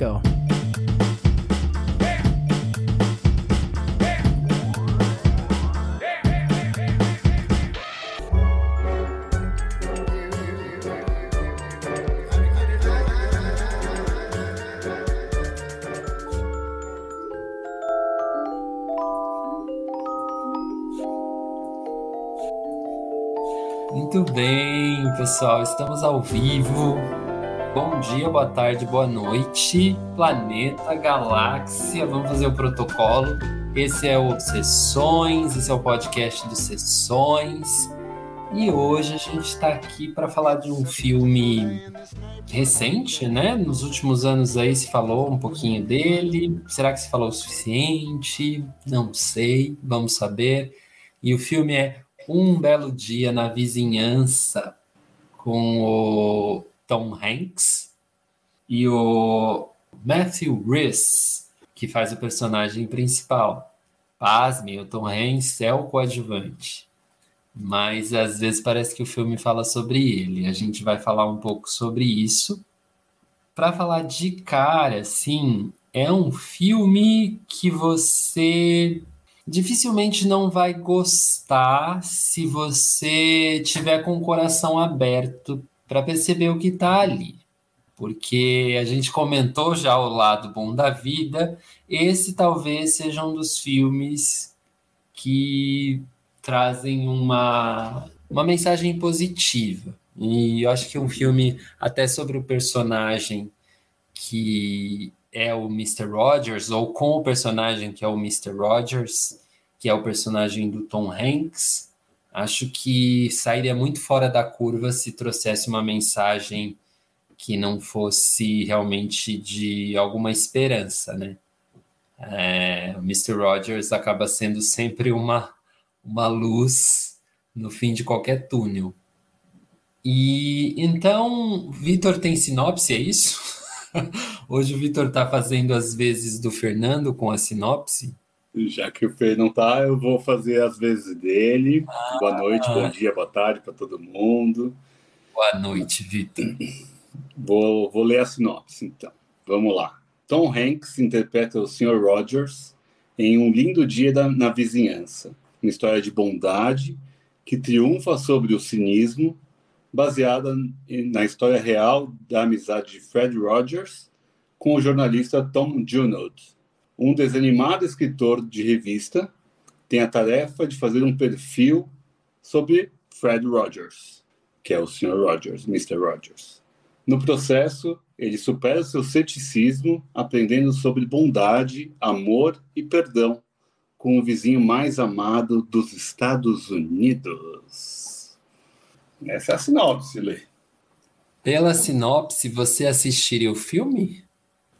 go. Muito bem, pessoal, estamos ao vivo. Bom dia, boa tarde, boa noite, planeta, galáxia. Vamos fazer o protocolo. Esse é o Sessões, esse é o podcast dos Sessões. E hoje a gente está aqui para falar de um filme recente, né? Nos últimos anos aí se falou um pouquinho dele. Será que se falou o suficiente? Não sei, vamos saber. E o filme é Um Belo Dia na Vizinhança, com o Tom Hanks e o Matthew Rhys, que faz o personagem principal. Pasme, o Tom Hanks é o coadjuvante. Mas às vezes parece que o filme fala sobre ele. A gente vai falar um pouco sobre isso. Para falar de cara, sim, é um filme que você dificilmente não vai gostar se você tiver com o coração aberto para perceber o que está ali. Porque a gente comentou já o lado bom da vida, esse talvez seja um dos filmes que trazem uma, uma mensagem positiva. E eu acho que um filme até sobre o personagem que é o Mr. Rogers, ou com o personagem que é o Mr. Rogers, que é o personagem do Tom Hanks, Acho que sairia muito fora da curva se trouxesse uma mensagem que não fosse realmente de alguma esperança, né? É, o Mr. Rogers acaba sendo sempre uma, uma luz no fim de qualquer túnel. E então, Vitor tem sinopse, é isso? Hoje o Vitor está fazendo as vezes do Fernando com a sinopse. Já que o Fer não tá, eu vou fazer as vezes dele. Ah, boa noite, bom dia, boa tarde para todo mundo. Boa noite, Vitor. Vou, vou ler a sinopse, então. Vamos lá. Tom Hanks interpreta o Sr. Rogers em Um Lindo Dia da, na Vizinhança, uma história de bondade que triunfa sobre o cinismo, baseada na história real da amizade de Fred Rogers com o jornalista Tom Junod um desanimado escritor de revista tem a tarefa de fazer um perfil sobre Fred Rogers, que é o Sr. Rogers, Mr. Rogers. No processo, ele supera seu ceticismo, aprendendo sobre bondade, amor e perdão com o vizinho mais amado dos Estados Unidos. Essa é a sinopse, Lê. Pela sinopse, você assistiria o filme?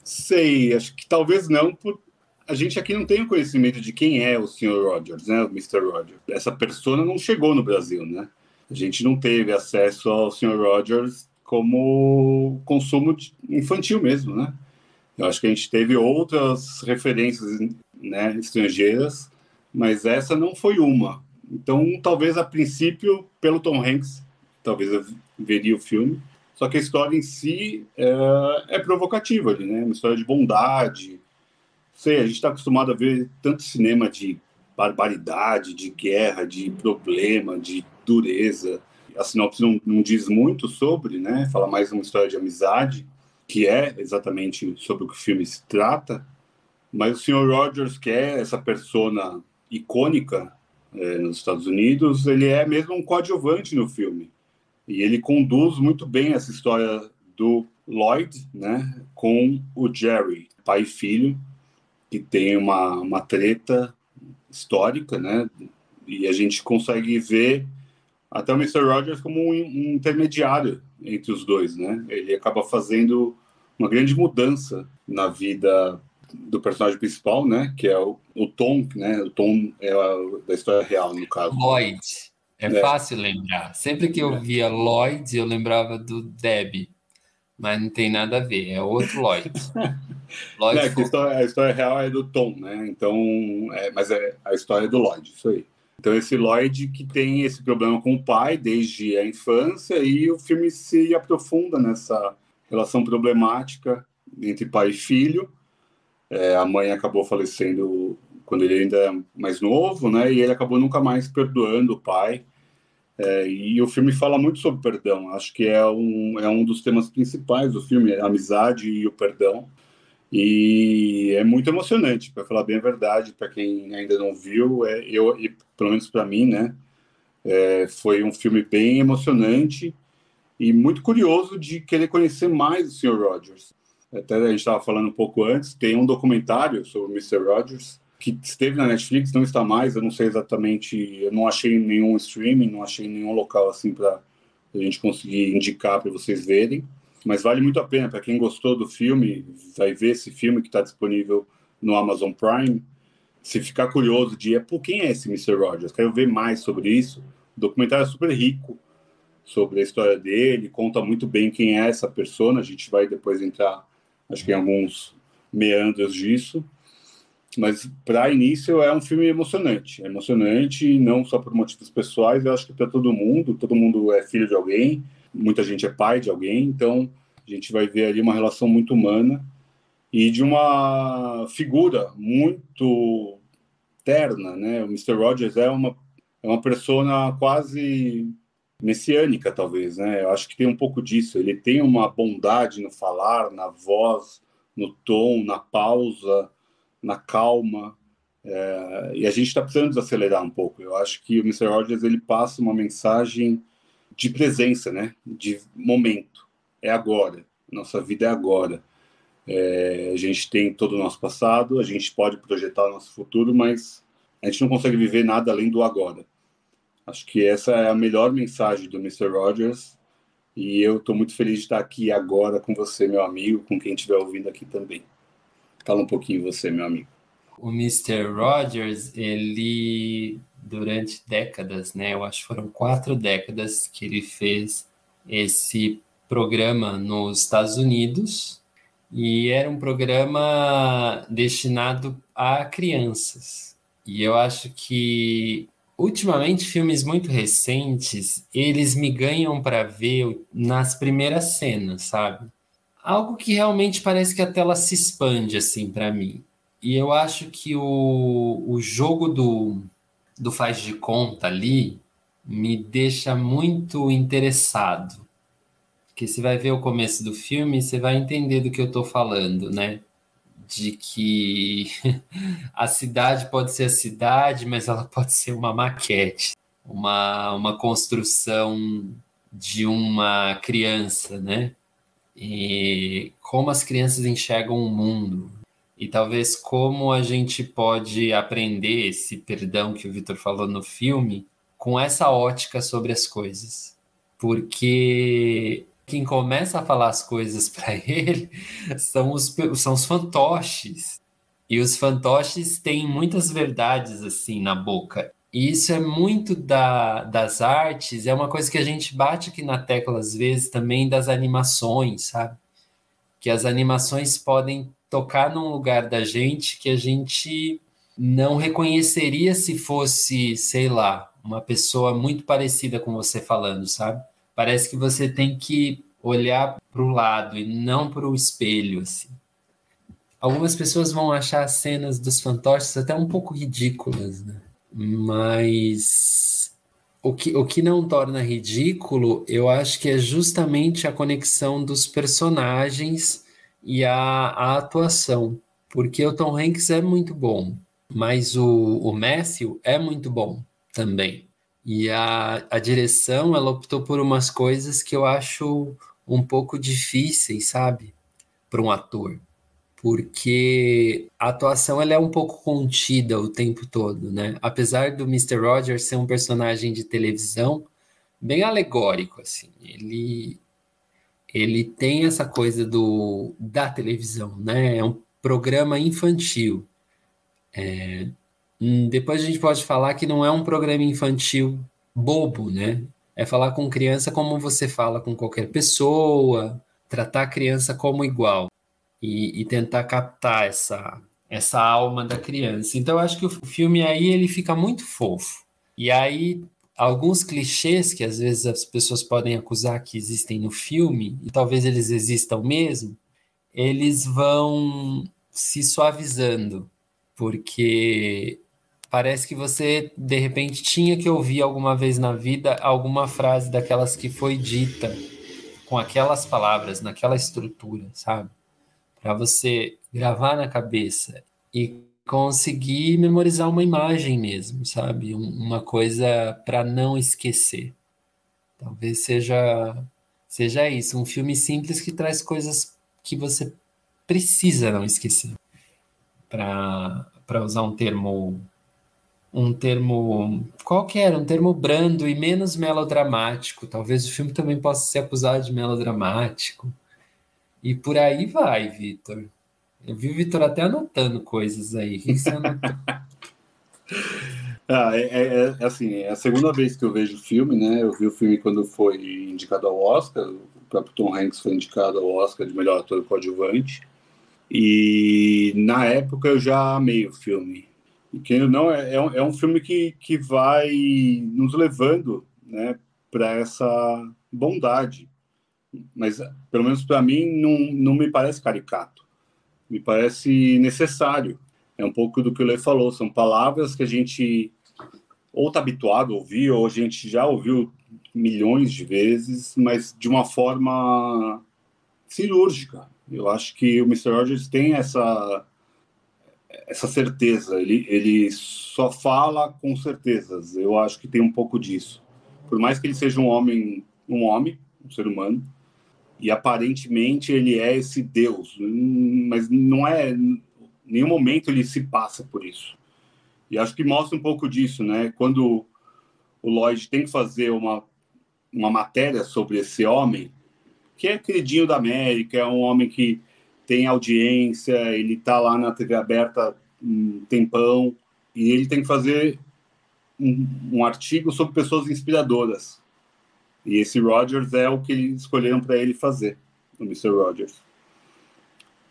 Sei, acho que talvez não, por, a gente aqui não tem o conhecimento de quem é o Sr. Rogers, né, o Mr. Rogers. Essa persona não chegou no Brasil, né? A gente não teve acesso ao Sr. Rogers como consumo infantil mesmo, né? Eu acho que a gente teve outras referências né, estrangeiras, mas essa não foi uma. Então, talvez a princípio, pelo Tom Hanks, talvez eu veria o filme. Só que a história em si é, é provocativa né? Uma história de bondade, sei, a gente está acostumado a ver tanto cinema de barbaridade, de guerra, de problema, de dureza. A sinopse não, não diz muito sobre, né? Fala mais uma história de amizade, que é exatamente sobre o que o filme se trata. Mas o Sr. Rogers, que é essa persona icônica é, nos Estados Unidos, ele é mesmo um coadjuvante no filme. E ele conduz muito bem essa história do Lloyd, né, com o Jerry, pai e filho, que tem uma, uma treta histórica, né? E a gente consegue ver até o Mr. Rogers como um, um intermediário entre os dois, né? Ele acaba fazendo uma grande mudança na vida do personagem principal, né? Que é o, o Tom, né? O Tom é a, da história real, no caso. Lloyd. É, é, fácil lembrar. Sempre que eu via Lloyd, eu lembrava do Deb mas não tem nada a ver, é outro Lloyd. Lloyd é, a, história, a, história, real é do Tom, né? Então, é, mas é a história do Lloyd, isso aí. Então, esse Lloyd que tem esse problema com o pai desde a infância e o filme se aprofunda nessa relação problemática entre pai e filho. É, a mãe acabou falecendo quando ele ainda é mais novo, né? E ele acabou nunca mais perdoando o pai. É, e o filme fala muito sobre perdão. Acho que é um, é um dos temas principais do filme, a amizade e o perdão. E é muito emocionante, para falar bem a verdade, para quem ainda não viu, é, eu, e, pelo menos para mim, né? É, foi um filme bem emocionante e muito curioso de querer conhecer mais o Sr. Rogers. Até a gente estava falando um pouco antes, tem um documentário sobre o Mr. Rogers que esteve na Netflix, não está mais, eu não sei exatamente, eu não achei nenhum streaming, não achei nenhum local assim para a gente conseguir indicar para vocês verem, mas vale muito a pena para quem gostou do filme, vai ver esse filme que está disponível no Amazon Prime. Se ficar curioso de, é, por quem é esse Mr. Rogers? Quero ver mais sobre isso. O documentário é super rico sobre a história dele, conta muito bem quem é essa persona. A gente vai depois entrar, acho que em alguns meandros disso. Mas para início é um filme emocionante, é emocionante não só por motivos pessoais, eu acho que para todo mundo, todo mundo é filho de alguém, muita gente é pai de alguém, então a gente vai ver ali uma relação muito humana e de uma figura muito terna, né? O Mr. Rogers é uma é uma persona quase messiânica, talvez, né? Eu acho que tem um pouco disso. Ele tem uma bondade no falar, na voz, no tom, na pausa, na calma. É, e a gente está precisando desacelerar um pouco. Eu acho que o Mr. Rogers ele passa uma mensagem de presença, né? De momento. É agora. Nossa vida é agora. É, a gente tem todo o nosso passado, a gente pode projetar o nosso futuro, mas a gente não consegue viver nada além do agora. Acho que essa é a melhor mensagem do Mr. Rogers e eu estou muito feliz de estar aqui agora com você, meu amigo, com quem estiver ouvindo aqui também. Fala um pouquinho você, meu amigo. O Mr. Rogers, ele durante décadas, né? Eu acho que foram quatro décadas que ele fez esse programa nos Estados Unidos e era um programa destinado a crianças. E eu acho que ultimamente filmes muito recentes, eles me ganham para ver nas primeiras cenas, sabe? algo que realmente parece que a tela se expande assim para mim. E eu acho que o, o jogo do, do faz de conta ali me deixa muito interessado. Porque você vai ver o começo do filme, você vai entender do que eu estou falando, né? De que a cidade pode ser a cidade, mas ela pode ser uma maquete, uma, uma construção de uma criança, né? e como as crianças enxergam o mundo e talvez como a gente pode aprender esse perdão que o Vitor falou no filme com essa ótica sobre as coisas. Porque quem começa a falar as coisas para ele são os, são os fantoches. E os fantoches têm muitas verdades assim na boca. E isso é muito da, das artes, é uma coisa que a gente bate aqui na tecla às vezes também das animações, sabe? Que as animações podem tocar num lugar da gente que a gente não reconheceria se fosse, sei lá, uma pessoa muito parecida com você falando, sabe? Parece que você tem que olhar para o lado e não para o espelho, assim. Algumas pessoas vão achar as cenas dos fantoches até um pouco ridículas, né? Mas o que, o que não torna ridículo, eu acho que é justamente a conexão dos personagens e a, a atuação. Porque o Tom Hanks é muito bom, mas o, o Matthew é muito bom também. E a, a direção, ela optou por umas coisas que eu acho um pouco difíceis, sabe? Para um ator porque a atuação ela é um pouco contida o tempo todo, né? Apesar do Mr. Rogers ser um personagem de televisão bem alegórico, assim, ele ele tem essa coisa do da televisão, né? É um programa infantil. É, hum, depois a gente pode falar que não é um programa infantil bobo, né? É falar com criança como você fala com qualquer pessoa, tratar a criança como igual e, e tentar captar essa, essa alma da criança. Então eu acho que o filme aí ele fica muito fofo. E aí alguns clichês que às vezes as pessoas podem acusar que existem no filme, e talvez eles existam mesmo, eles vão se suavizando, porque parece que você de repente tinha que ouvir alguma vez na vida alguma frase daquelas que foi dita com aquelas palavras, naquela estrutura, sabe? Para você gravar na cabeça e conseguir memorizar uma imagem mesmo, sabe? Uma coisa para não esquecer. Talvez seja seja isso, um filme simples que traz coisas que você precisa não esquecer. Para usar um termo um termo qualquer, um termo brando e menos melodramático. Talvez o filme também possa ser acusado de melodramático. E por aí vai, Vitor. Eu vi o Vitor até anotando coisas aí. O que você ah, é, é, é, assim, é a segunda vez que eu vejo o filme, né? Eu vi o filme quando foi indicado ao Oscar. O próprio Tom Hanks foi indicado ao Oscar de melhor ator coadjuvante. E na época eu já amei o filme. E que não é, é um, é um filme que, que vai nos levando, né, para essa bondade. Mas pelo menos para mim não, não me parece caricato. Me parece necessário. É um pouco do que o Lê falou, são palavras que a gente ou está habituado a ouvir, ou a gente já ouviu milhões de vezes, mas de uma forma cirúrgica. Eu acho que o Mr. Rogers tem essa essa certeza. Ele, ele só fala com certezas. Eu acho que tem um pouco disso. Por mais que ele seja um homem, um homem, um ser humano, e aparentemente ele é esse Deus, mas não é. Nenhum momento ele se passa por isso. E acho que mostra um pouco disso, né? Quando o Lloyd tem que fazer uma, uma matéria sobre esse homem, que é queridinho da América, é um homem que tem audiência, ele está lá na TV aberta um tempão, e ele tem que fazer um, um artigo sobre pessoas inspiradoras. E esse Rogers é o que escolheram para ele fazer, o Mr. Rogers.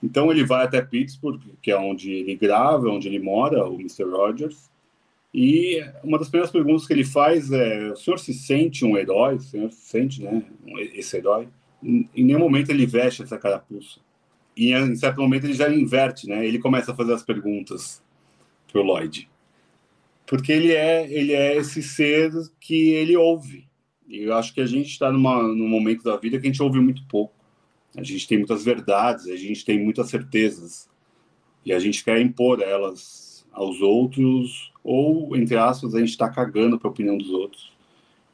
Então ele vai até Pittsburgh, que é onde ele grava, onde ele mora, o Mr. Rogers. E uma das primeiras perguntas que ele faz é: o senhor se sente um herói? O senhor se sente, né, esse herói? Em nenhum momento ele veste essa carapuça. E em certo momento ele já inverte, né? Ele começa a fazer as perguntas pro Lloyd. Porque ele é, ele é esse ser que ele ouve. Eu acho que a gente está num momento da vida que a gente ouve muito pouco. A gente tem muitas verdades, a gente tem muitas certezas. E a gente quer impor elas aos outros, ou, entre aspas, a gente está cagando para a opinião dos outros.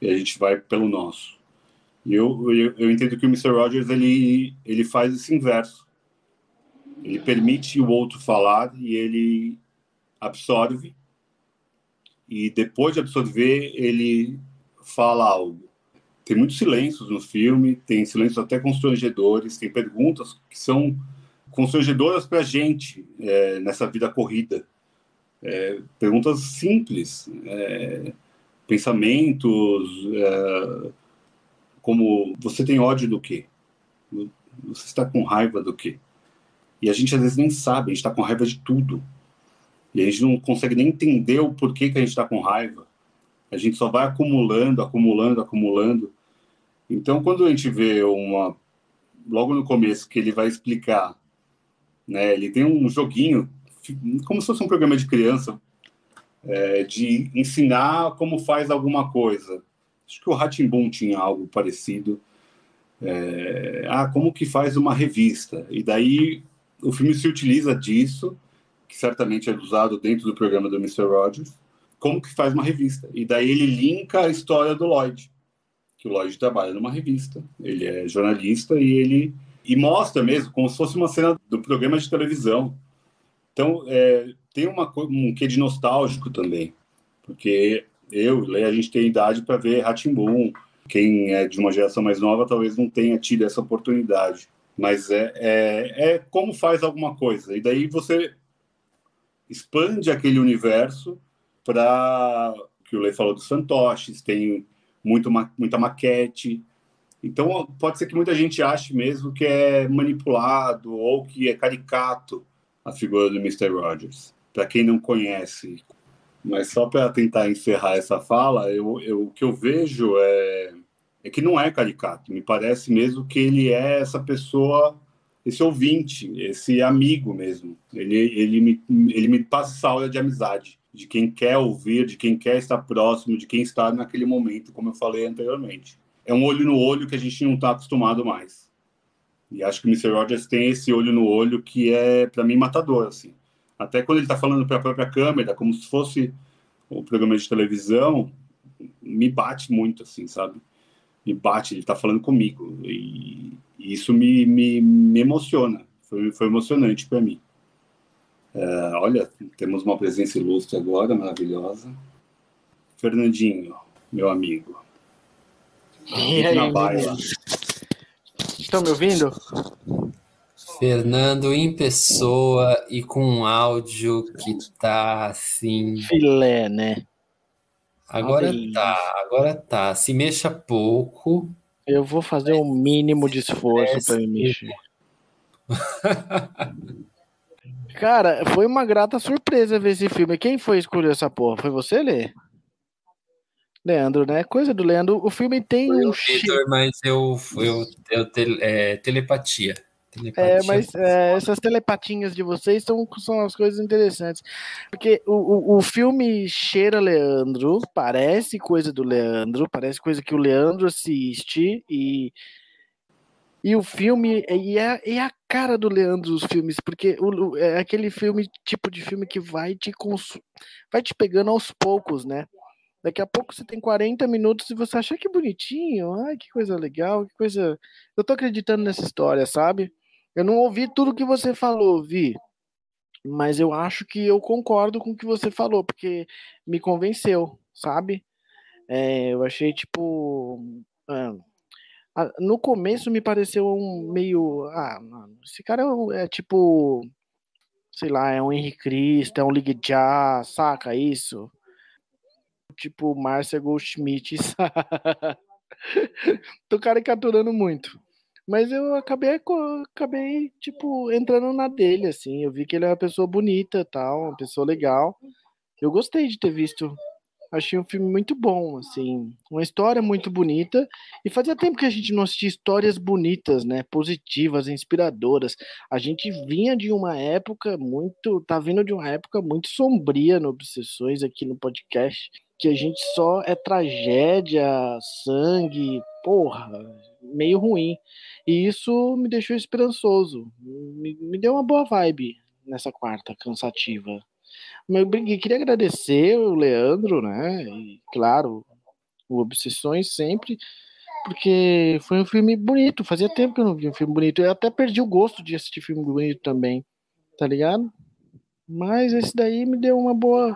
E a gente vai pelo nosso. E eu, eu, eu entendo que o Mr. Rogers ele, ele faz esse inverso ele permite o outro falar e ele absorve. E depois de absorver, ele fala algo. Tem muitos silêncios no filme, tem silêncios até constrangedores, tem perguntas que são constrangedoras para a gente é, nessa vida corrida. É, perguntas simples, é, pensamentos, é, como você tem ódio do quê? Você está com raiva do quê? E a gente às vezes nem sabe, a gente está com raiva de tudo. E a gente não consegue nem entender o porquê que a gente está com raiva. A gente só vai acumulando, acumulando, acumulando. Então, quando a gente vê uma. Logo no começo, que ele vai explicar, né? Ele tem um joguinho, como se fosse um programa de criança, é, de ensinar como faz alguma coisa. Acho que o Ratimbun tinha algo parecido. É, ah, como que faz uma revista? E daí o filme se utiliza disso, que certamente é usado dentro do programa do Mr. Rogers, como que faz uma revista. E daí ele linka a história do Lloyd, que o Lloyd trabalha numa revista, ele é jornalista e ele e mostra mesmo como se fosse uma cena do programa de televisão. Então é, tem uma um quê de nostálgico também, porque eu, Leia, a gente tem idade para ver Ratimbun. Quem é de uma geração mais nova talvez não tenha tido essa oportunidade mas é, é, é como faz alguma coisa. E daí você expande aquele universo para que o Lei falou dos fantoches, tem muito, muita maquete. Então, pode ser que muita gente ache mesmo que é manipulado ou que é caricato a figura do Mr. Rogers, para quem não conhece. Mas só para tentar encerrar essa fala, eu, eu, o que eu vejo é é que não é caricato. Me parece mesmo que ele é essa pessoa esse ouvinte, esse amigo mesmo. Ele, ele, me, ele me passa essa aula de amizade, de quem quer ouvir, de quem quer estar próximo, de quem está naquele momento, como eu falei anteriormente. É um olho no olho que a gente não está acostumado mais. E acho que o Mr. Rogers tem esse olho no olho que é, para mim, matador. Assim. Até quando ele está falando para a própria câmera, como se fosse o programa de televisão, me bate muito, assim, sabe? Me bate, ele está falando comigo. E isso me, me, me, emociona. Foi, foi emocionante para mim. É, olha, temos uma presença ilustre agora, maravilhosa. Fernandinho, meu amigo. E aí, na baila. Estão me ouvindo? Fernando em pessoa e com um áudio que tá assim. Filé, né? Agora tá, agora tá. Se mexa pouco. Eu vou fazer o um mínimo de esforço para me mexer. Cara, foi uma grata surpresa ver esse filme. Quem foi escolher essa porra? Foi você, Lê? Leandro, né? Coisa do Leandro. O filme tem foi um. Victor, mas eu, eu, eu, eu é, telepatia. É, mas é, essas telepatinhas de vocês são, são as coisas interessantes. Porque o, o, o, filme cheira Leandro, parece coisa do Leandro, parece coisa que o Leandro assiste, e, e o filme e é, é a cara do Leandro os filmes, porque o, é aquele filme, tipo de filme que vai te, vai te pegando aos poucos, né? Daqui a pouco você tem 40 minutos e você acha que bonitinho, ai que coisa legal, que coisa. Eu tô acreditando nessa história, sabe? Eu não ouvi tudo que você falou, Vi, mas eu acho que eu concordo com o que você falou, porque me convenceu, sabe? É, eu achei tipo. Ah, no começo me pareceu um meio. Ah, mano, esse cara é, é tipo. Sei lá, é um Henrique Cristo, é um Ligue Já, saca isso? Tipo Márcia Goldschmidt, Tô caricaturando muito. Mas eu acabei, acabei, tipo, entrando na dele, assim. Eu vi que ele é uma pessoa bonita tal, uma pessoa legal. Eu gostei de ter visto. Achei um filme muito bom, assim. Uma história muito bonita. E fazia tempo que a gente não assistia histórias bonitas, né? Positivas, inspiradoras. A gente vinha de uma época muito. Tá vindo de uma época muito sombria no Obsessões aqui no podcast. Que a gente só é tragédia, sangue, porra, meio ruim. E isso me deixou esperançoso. Me, me deu uma boa vibe nessa quarta cansativa. Mas eu queria agradecer o Leandro, né? E, claro, o Obsessões sempre, porque foi um filme bonito. Fazia tempo que eu não vi um filme bonito. Eu até perdi o gosto de assistir filme bonito também, tá ligado? Mas esse daí me deu uma boa.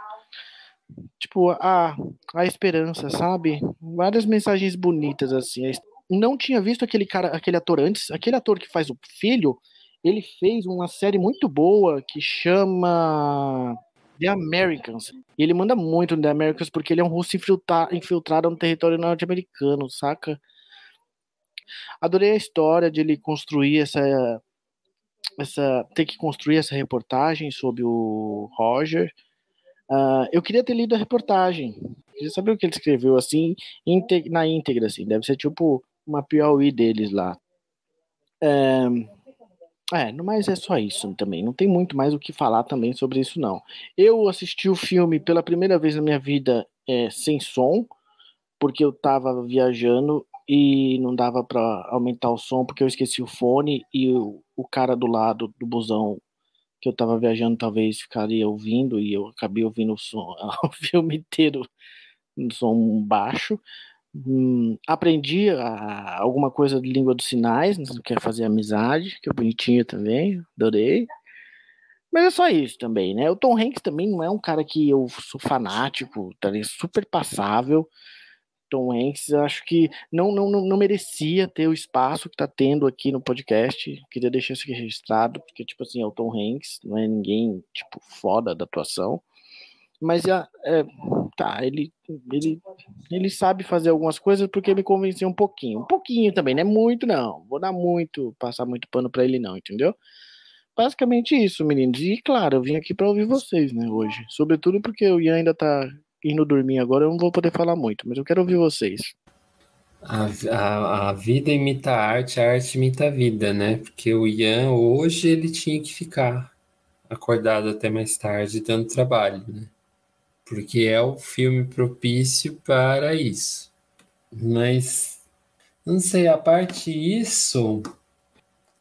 Tipo, a, a esperança, sabe? Várias mensagens bonitas, assim não tinha visto aquele cara, aquele ator antes. Aquele ator que faz o filho, ele fez uma série muito boa que chama The Americans. E ele manda muito no The Americans porque ele é um russo infiltrado no território norte-americano, saca? Adorei a história de ele construir essa essa ter que construir essa reportagem sobre o Roger. Uh, eu queria ter lido a reportagem. Queria saber o que ele escreveu assim na íntegra, assim. Deve ser tipo uma Piauí deles lá. É, é, mas é só isso também. Não tem muito mais o que falar também sobre isso, não. Eu assisti o filme pela primeira vez na minha vida é, sem som, porque eu tava viajando e não dava para aumentar o som porque eu esqueci o fone e o, o cara do lado do busão que eu tava viajando talvez ficaria ouvindo e eu acabei ouvindo o som o filme inteiro no som baixo Hum, aprendi a, alguma coisa de língua dos sinais, não quer fazer amizade, que é bonitinho também, adorei. Mas é só isso também, né? O Tom Hanks também não é um cara que eu sou fanático, tá super passável. Tom Hanks, acho que não, não, não merecia ter o espaço que tá tendo aqui no podcast. Queria deixar isso aqui registrado, porque, tipo assim, é o Tom Hanks, não é ninguém, tipo, foda da atuação. Mas é, é, tá, ele, ele, ele sabe fazer algumas coisas porque me convenceu um pouquinho. Um pouquinho também, não é muito, não. Vou dar muito, passar muito pano para ele, não, entendeu? Basicamente isso, meninos. E claro, eu vim aqui para ouvir vocês, né, hoje. Sobretudo porque o Ian ainda tá indo dormir agora, eu não vou poder falar muito, mas eu quero ouvir vocês. A, a, a, vida imita a arte, a arte imita a vida, né? Porque o Ian, hoje, ele tinha que ficar acordado até mais tarde dando trabalho, né? Porque é o filme propício para isso. Mas, não sei, a parte isso,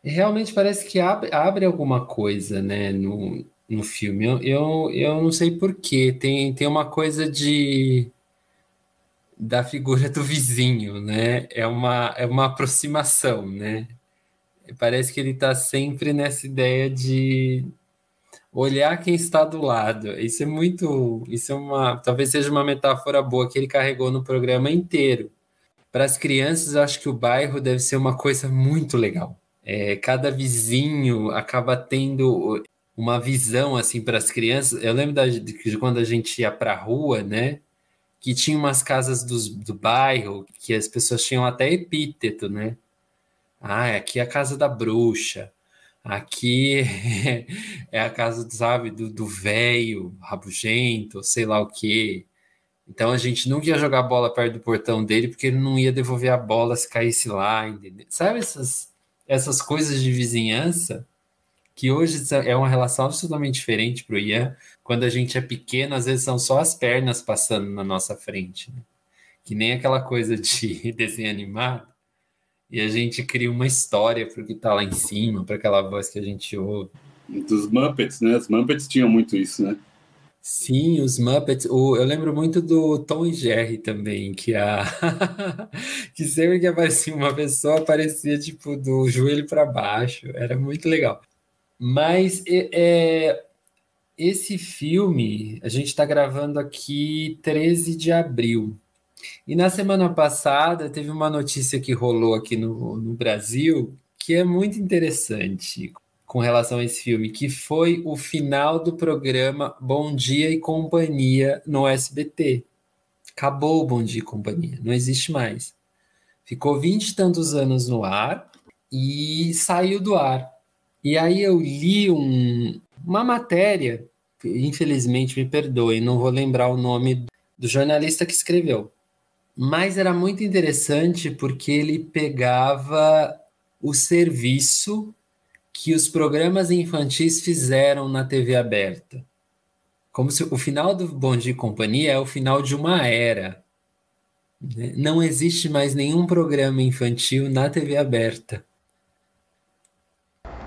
realmente parece que abre, abre alguma coisa, né, no, no filme. Eu, eu, eu não sei porquê. Tem, tem uma coisa de da figura do vizinho, né? É uma, é uma aproximação, né? Parece que ele está sempre nessa ideia de olhar quem está do lado. Isso é muito, isso é uma, talvez seja uma metáfora boa que ele carregou no programa inteiro. Para as crianças, acho que o bairro deve ser uma coisa muito legal. É, cada vizinho acaba tendo uma visão assim para as crianças. Eu lembro da, de quando a gente ia para a rua, né? que tinha umas casas do, do bairro que as pessoas tinham até epíteto, né? Ah, aqui é a casa da bruxa, aqui é a casa, sabe, do velho rabugento, sei lá o quê. Então a gente nunca ia jogar bola perto do portão dele porque ele não ia devolver a bola se caísse lá, entendeu? Sabe essas, essas coisas de vizinhança que hoje é uma relação absolutamente diferente para o Ian, quando a gente é pequeno, às vezes são só as pernas passando na nossa frente. Né? Que nem aquela coisa de desenho animado. E a gente cria uma história para o que está lá em cima, para aquela voz que a gente ouve. Dos Muppets, né? Os Muppets tinham muito isso, né? Sim, os Muppets. O, eu lembro muito do Tom e Jerry também, que a que sempre que aparecia uma pessoa aparecia tipo do joelho para baixo. Era muito legal. Mas é, esse filme, a gente está gravando aqui 13 de abril. E na semana passada teve uma notícia que rolou aqui no, no Brasil que é muito interessante com relação a esse filme, que foi o final do programa Bom Dia e Companhia no SBT. Acabou o Bom Dia e Companhia, não existe mais. Ficou vinte e tantos anos no ar e saiu do ar. E aí eu li um, uma matéria, infelizmente me perdoe, não vou lembrar o nome do jornalista que escreveu, mas era muito interessante porque ele pegava o serviço que os programas infantis fizeram na TV aberta. Como se o final do Bom Dia e Companhia é o final de uma era. Né? Não existe mais nenhum programa infantil na TV aberta.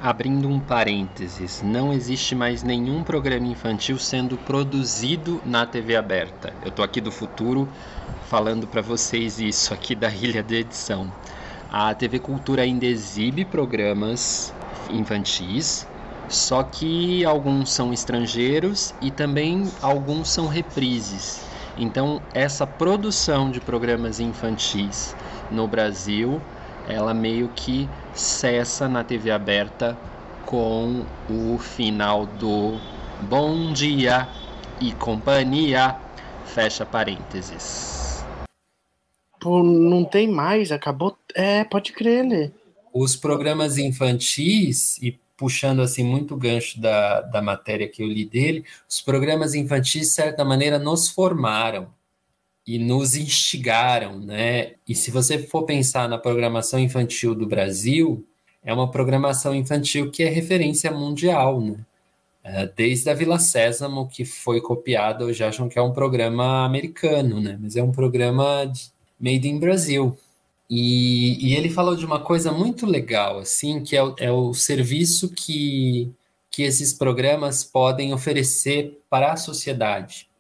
Abrindo um parênteses, não existe mais nenhum programa infantil sendo produzido na TV aberta. Eu estou aqui do futuro falando para vocês isso aqui da ilha de edição. A TV Cultura ainda exibe programas infantis, só que alguns são estrangeiros e também alguns são reprises. Então, essa produção de programas infantis no Brasil ela meio que cessa na TV aberta com o final do Bom Dia e Companhia, fecha parênteses. Pô, não tem mais, acabou. É, pode crer, Lê. Os programas infantis, e puxando assim muito gancho da, da matéria que eu li dele, os programas infantis, de certa maneira, nos formaram e nos instigaram, né? E se você for pensar na programação infantil do Brasil, é uma programação infantil que é referência mundial, né? É, desde a Vila Sésamo, que foi copiada, hoje acham que é um programa americano, né? Mas é um programa de, made in Brasil. E, e, ele falou de uma coisa muito legal, assim, que é o, é o serviço que, que esses programas podem oferecer para a sociedade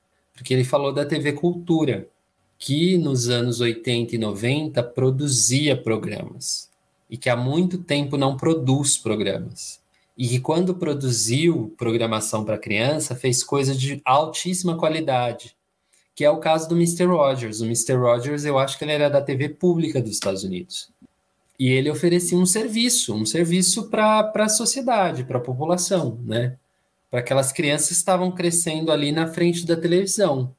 porque ele falou da TV Cultura, que nos anos 80 e 90 produzia programas e que há muito tempo não produz programas. E que quando produziu programação para criança, fez coisa de altíssima qualidade, que é o caso do Mr. Rogers. O Mr. Rogers, eu acho que ele era da TV pública dos Estados Unidos. E ele oferecia um serviço, um serviço para a sociedade, para a população, né? para aquelas crianças que estavam crescendo ali na frente da televisão.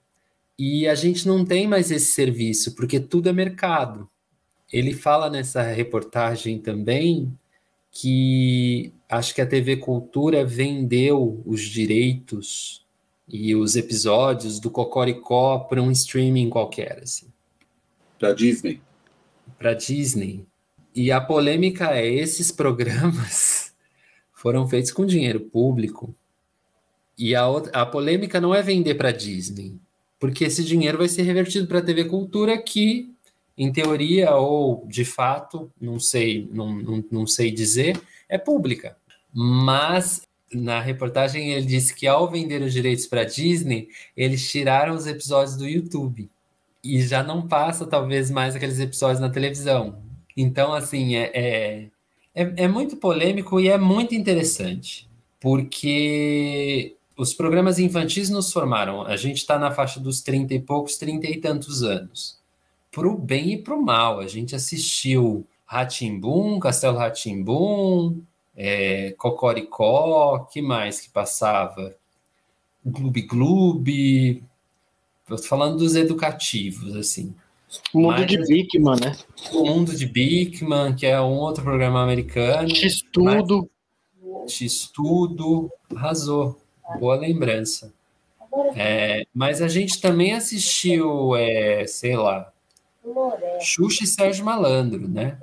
E a gente não tem mais esse serviço, porque tudo é mercado. Ele fala nessa reportagem também que acho que a TV Cultura vendeu os direitos e os episódios do Cocoricó para um streaming qualquer. Assim. Para Disney. para Disney. E a polêmica é: esses programas foram feitos com dinheiro público. E a, outra, a polêmica não é vender para Disney, porque esse dinheiro vai ser revertido para a TV Cultura, que, em teoria ou de fato, não sei, não, não, não sei dizer, é pública. Mas na reportagem ele disse que ao vender os direitos para Disney, eles tiraram os episódios do YouTube e já não passa talvez mais aqueles episódios na televisão. Então, assim, é, é, é, é muito polêmico e é muito interessante, porque os programas infantis nos formaram. A gente está na faixa dos 30 e poucos, 30 e tantos anos. Para o bem e para o mal. A gente assistiu Ratimbum, Castelo Ratimbum, é, Cocoricó, que mais que passava? Gloob Gloob. Estou falando dos educativos, assim. O mundo Mas, de Bigman, né? O mundo de Bigman, que é um outro programa americano. X-Tudo. X-Tudo. Arrasou. Boa lembrança. É, mas a gente também assistiu, é, sei lá, Xuxa e Sérgio Malandro, né?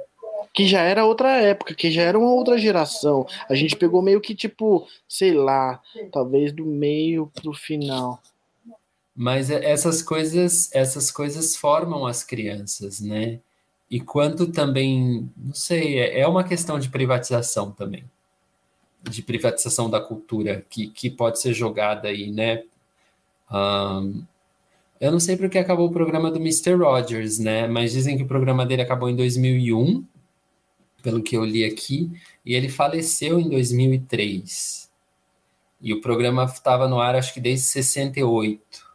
Que já era outra época, que já era uma outra geração. A gente pegou meio que tipo, sei lá, talvez do meio pro final. Mas é, essas coisas, essas coisas formam as crianças, né? E quanto também, não sei, é, é uma questão de privatização também, de privatização da cultura que, que pode ser jogada aí, né? Um, eu não sei porque acabou o programa do Mr. Rogers, né? Mas dizem que o programa dele acabou em 2001 pelo que eu li aqui, e ele faleceu em 2003. E o programa estava no ar, acho que desde 68.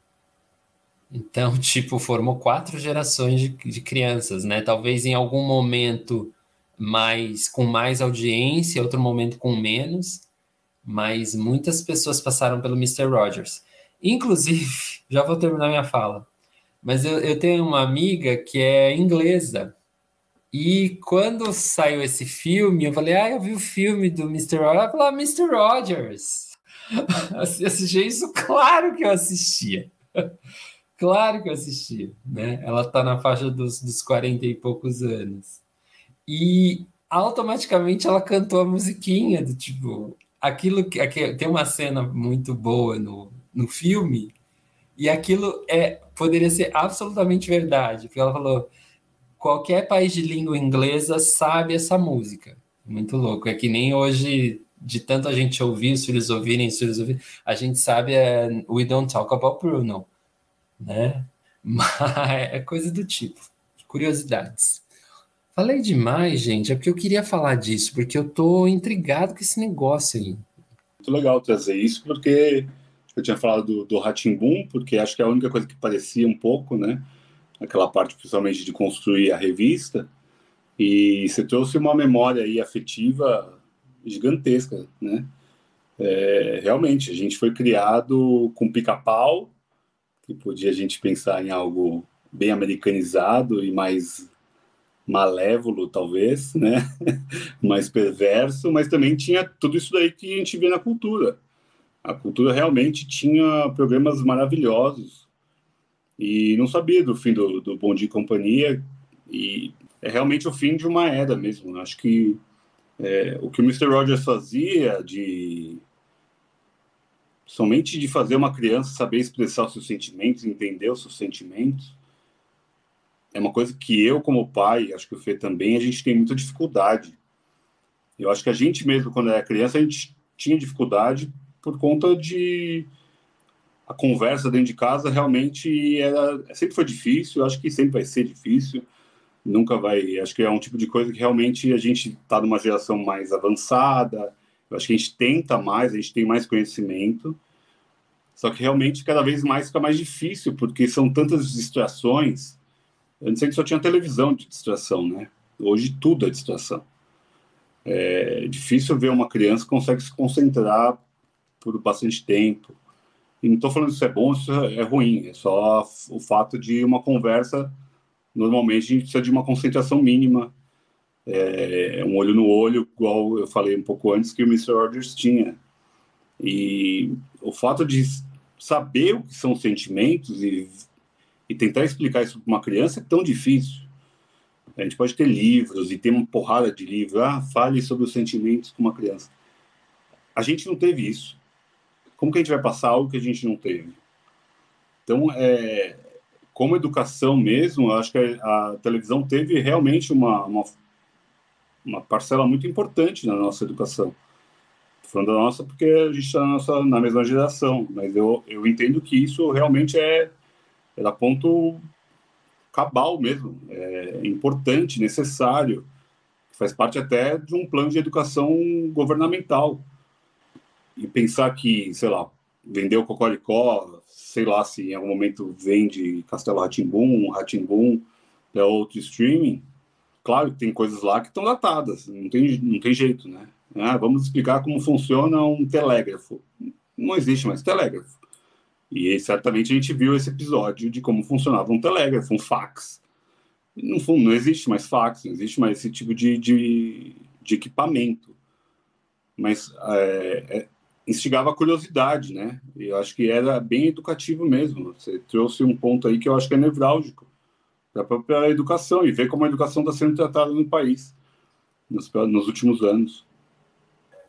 Então, tipo, formou quatro gerações de, de crianças, né? Talvez em algum momento mais com mais audiência, outro momento com menos, mas muitas pessoas passaram pelo Mr. Rogers. Inclusive, já vou terminar minha fala, mas eu, eu tenho uma amiga que é inglesa e quando saiu esse filme, eu falei, ah, eu vi o filme do Mr. Rogers. Ela falou, ah, Mr. Rogers. Assisti isso, claro que eu assistia. claro que eu assistia, né? Ela tá na faixa dos, dos 40 e poucos anos. E automaticamente ela cantou a musiquinha do tipo, aquilo que, tem uma cena muito boa no, no filme, e aquilo é poderia ser absolutamente verdade, porque ela falou qualquer país de língua inglesa sabe essa música. Muito louco. É que nem hoje, de tanta gente ouvir, os filhos ouvirem, os filhos ouvirem, a gente sabe é We Don't Talk About Bruno, né? Mas é coisa do tipo. Curiosidades. Falei demais, gente, é porque eu queria falar disso, porque eu tô intrigado com esse negócio aí. Muito legal trazer isso, porque eu tinha falado do, do Ratimbum, porque acho que é a única coisa que parecia um pouco, né? Aquela parte principalmente de construir a revista, e você trouxe uma memória aí afetiva gigantesca, né? É, realmente, a gente foi criado com pica-pau, que podia a gente pensar em algo bem americanizado e mais malévolo, talvez, né? mais perverso, mas também tinha tudo isso daí que a gente vê na cultura. A cultura realmente tinha programas maravilhosos, e não sabia do fim do, do Bom Dia e Companhia, e é realmente o fim de uma era mesmo. Acho que é, o que o Mr. Rogers fazia de somente de fazer uma criança saber expressar os seus sentimentos, entender os seus sentimentos, é uma coisa que eu, como pai, acho que o Fê também, a gente tem muita dificuldade. Eu acho que a gente mesmo, quando era criança, a gente tinha dificuldade por conta de a conversa dentro de casa realmente era sempre foi difícil acho que sempre vai ser difícil nunca vai acho que é um tipo de coisa que realmente a gente está numa geração mais avançada acho que a gente tenta mais a gente tem mais conhecimento só que realmente cada vez mais fica mais difícil porque são tantas distrações antes a gente só tinha televisão de distração né? Hoje tudo é distração. É difícil ver uma criança que consegue se concentrar por bastante tempo e não estou falando se é bom se é ruim, é só o fato de uma conversa, normalmente a gente precisa de uma concentração mínima, é, um olho no olho, igual eu falei um pouco antes que o Mr. Rogers tinha. E o fato de saber o que são sentimentos e, e tentar explicar isso para uma criança é tão difícil. A gente pode ter livros e ter uma porrada de livros. Ah, fale sobre os sentimentos com uma criança. A gente não teve isso. Como que a gente vai passar algo que a gente não teve? Então, é, como educação mesmo, acho que a, televisão teve realmente uma, uma, uma, parcela muito importante na nossa educação. Falando da nossa, porque a gente está na, na mesma geração, mas eu, eu entendo que isso realmente é, é da ponto cabal mesmo, é importante, necessário, faz parte até de um plano de educação governamental. E pensar que, sei lá, vender o Cocoricó, sei lá se em algum momento vende Castelo Ratimbum, Ratimbum para outro streaming, claro que tem coisas lá que estão datadas, não tem, não tem jeito, né? Ah, vamos explicar como funciona um telégrafo. Não existe mais telégrafo. E certamente a gente viu esse episódio de como funcionava um telégrafo, um fax. No fundo, não existe mais fax, não existe mais esse tipo de, de, de equipamento. Mas é, é, instigava a curiosidade, né? E eu acho que era bem educativo mesmo. Você trouxe um ponto aí que eu acho que é nevrálgico da própria educação e ver como a educação está sendo tratada no país nos, nos últimos anos.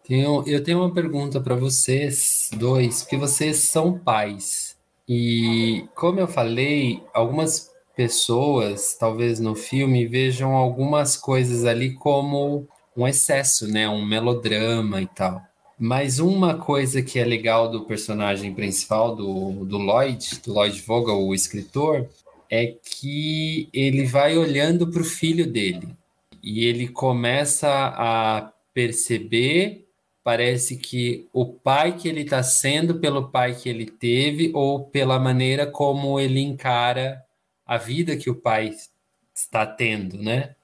Tenho, eu tenho uma pergunta para vocês dois, porque vocês são pais. E, como eu falei, algumas pessoas, talvez no filme, vejam algumas coisas ali como um excesso, né? Um melodrama e tal. Mas uma coisa que é legal do personagem principal, do, do Lloyd, do Lloyd Vogel, o escritor, é que ele vai olhando para o filho dele. E ele começa a perceber parece que o pai que ele está sendo pelo pai que ele teve ou pela maneira como ele encara a vida que o pai está tendo, né?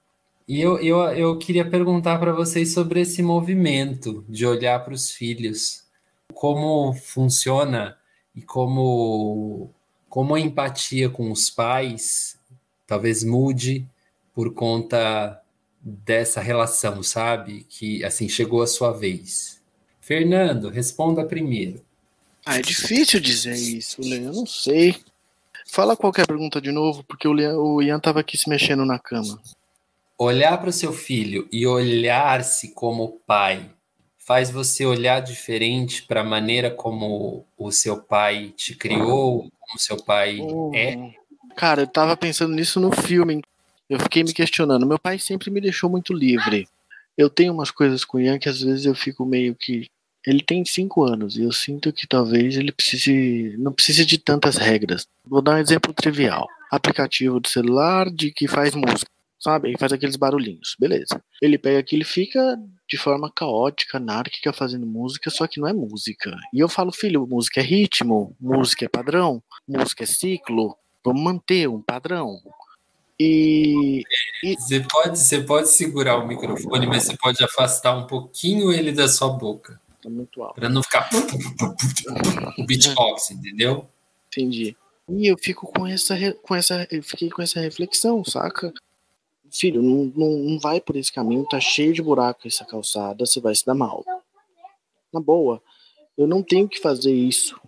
E eu, eu, eu queria perguntar para vocês sobre esse movimento de olhar para os filhos, como funciona e como, como a empatia com os pais talvez mude por conta dessa relação, sabe? Que assim chegou a sua vez. Fernando, responda primeiro. Ah, é difícil dizer isso, Leandro. Eu não sei. Fala qualquer pergunta de novo, porque o, Leandro, o Ian tava aqui se mexendo na cama. Olhar para o seu filho e olhar-se como pai faz você olhar diferente para a maneira como o seu pai te criou, como o seu pai oh. é? Cara, eu tava pensando nisso no filme. Eu fiquei me questionando. Meu pai sempre me deixou muito livre. Eu tenho umas coisas com o Ian que às vezes eu fico meio que. Ele tem cinco anos e eu sinto que talvez ele precise. não precise de tantas regras. Vou dar um exemplo trivial. Aplicativo do celular de que faz música. Sabe? E faz aqueles barulhinhos. Beleza. Ele pega aquilo e fica de forma caótica, anárquica, fazendo música, só que não é música. E eu falo, filho, música é ritmo, música é padrão, música é ciclo. Vamos manter um padrão. E, e, Você, pode, você pode segurar o microfone, mas você pode afastar um pouquinho ele da sua boca. Tá muito alto. Para não ficar beatbox, entendeu? Entendi. E eu fico com essa, com essa, eu fiquei com essa reflexão, saca? Filho, não, não, não vai por esse caminho, tá cheio de buraco essa calçada, você vai se dar mal. Na boa, eu não tenho que fazer isso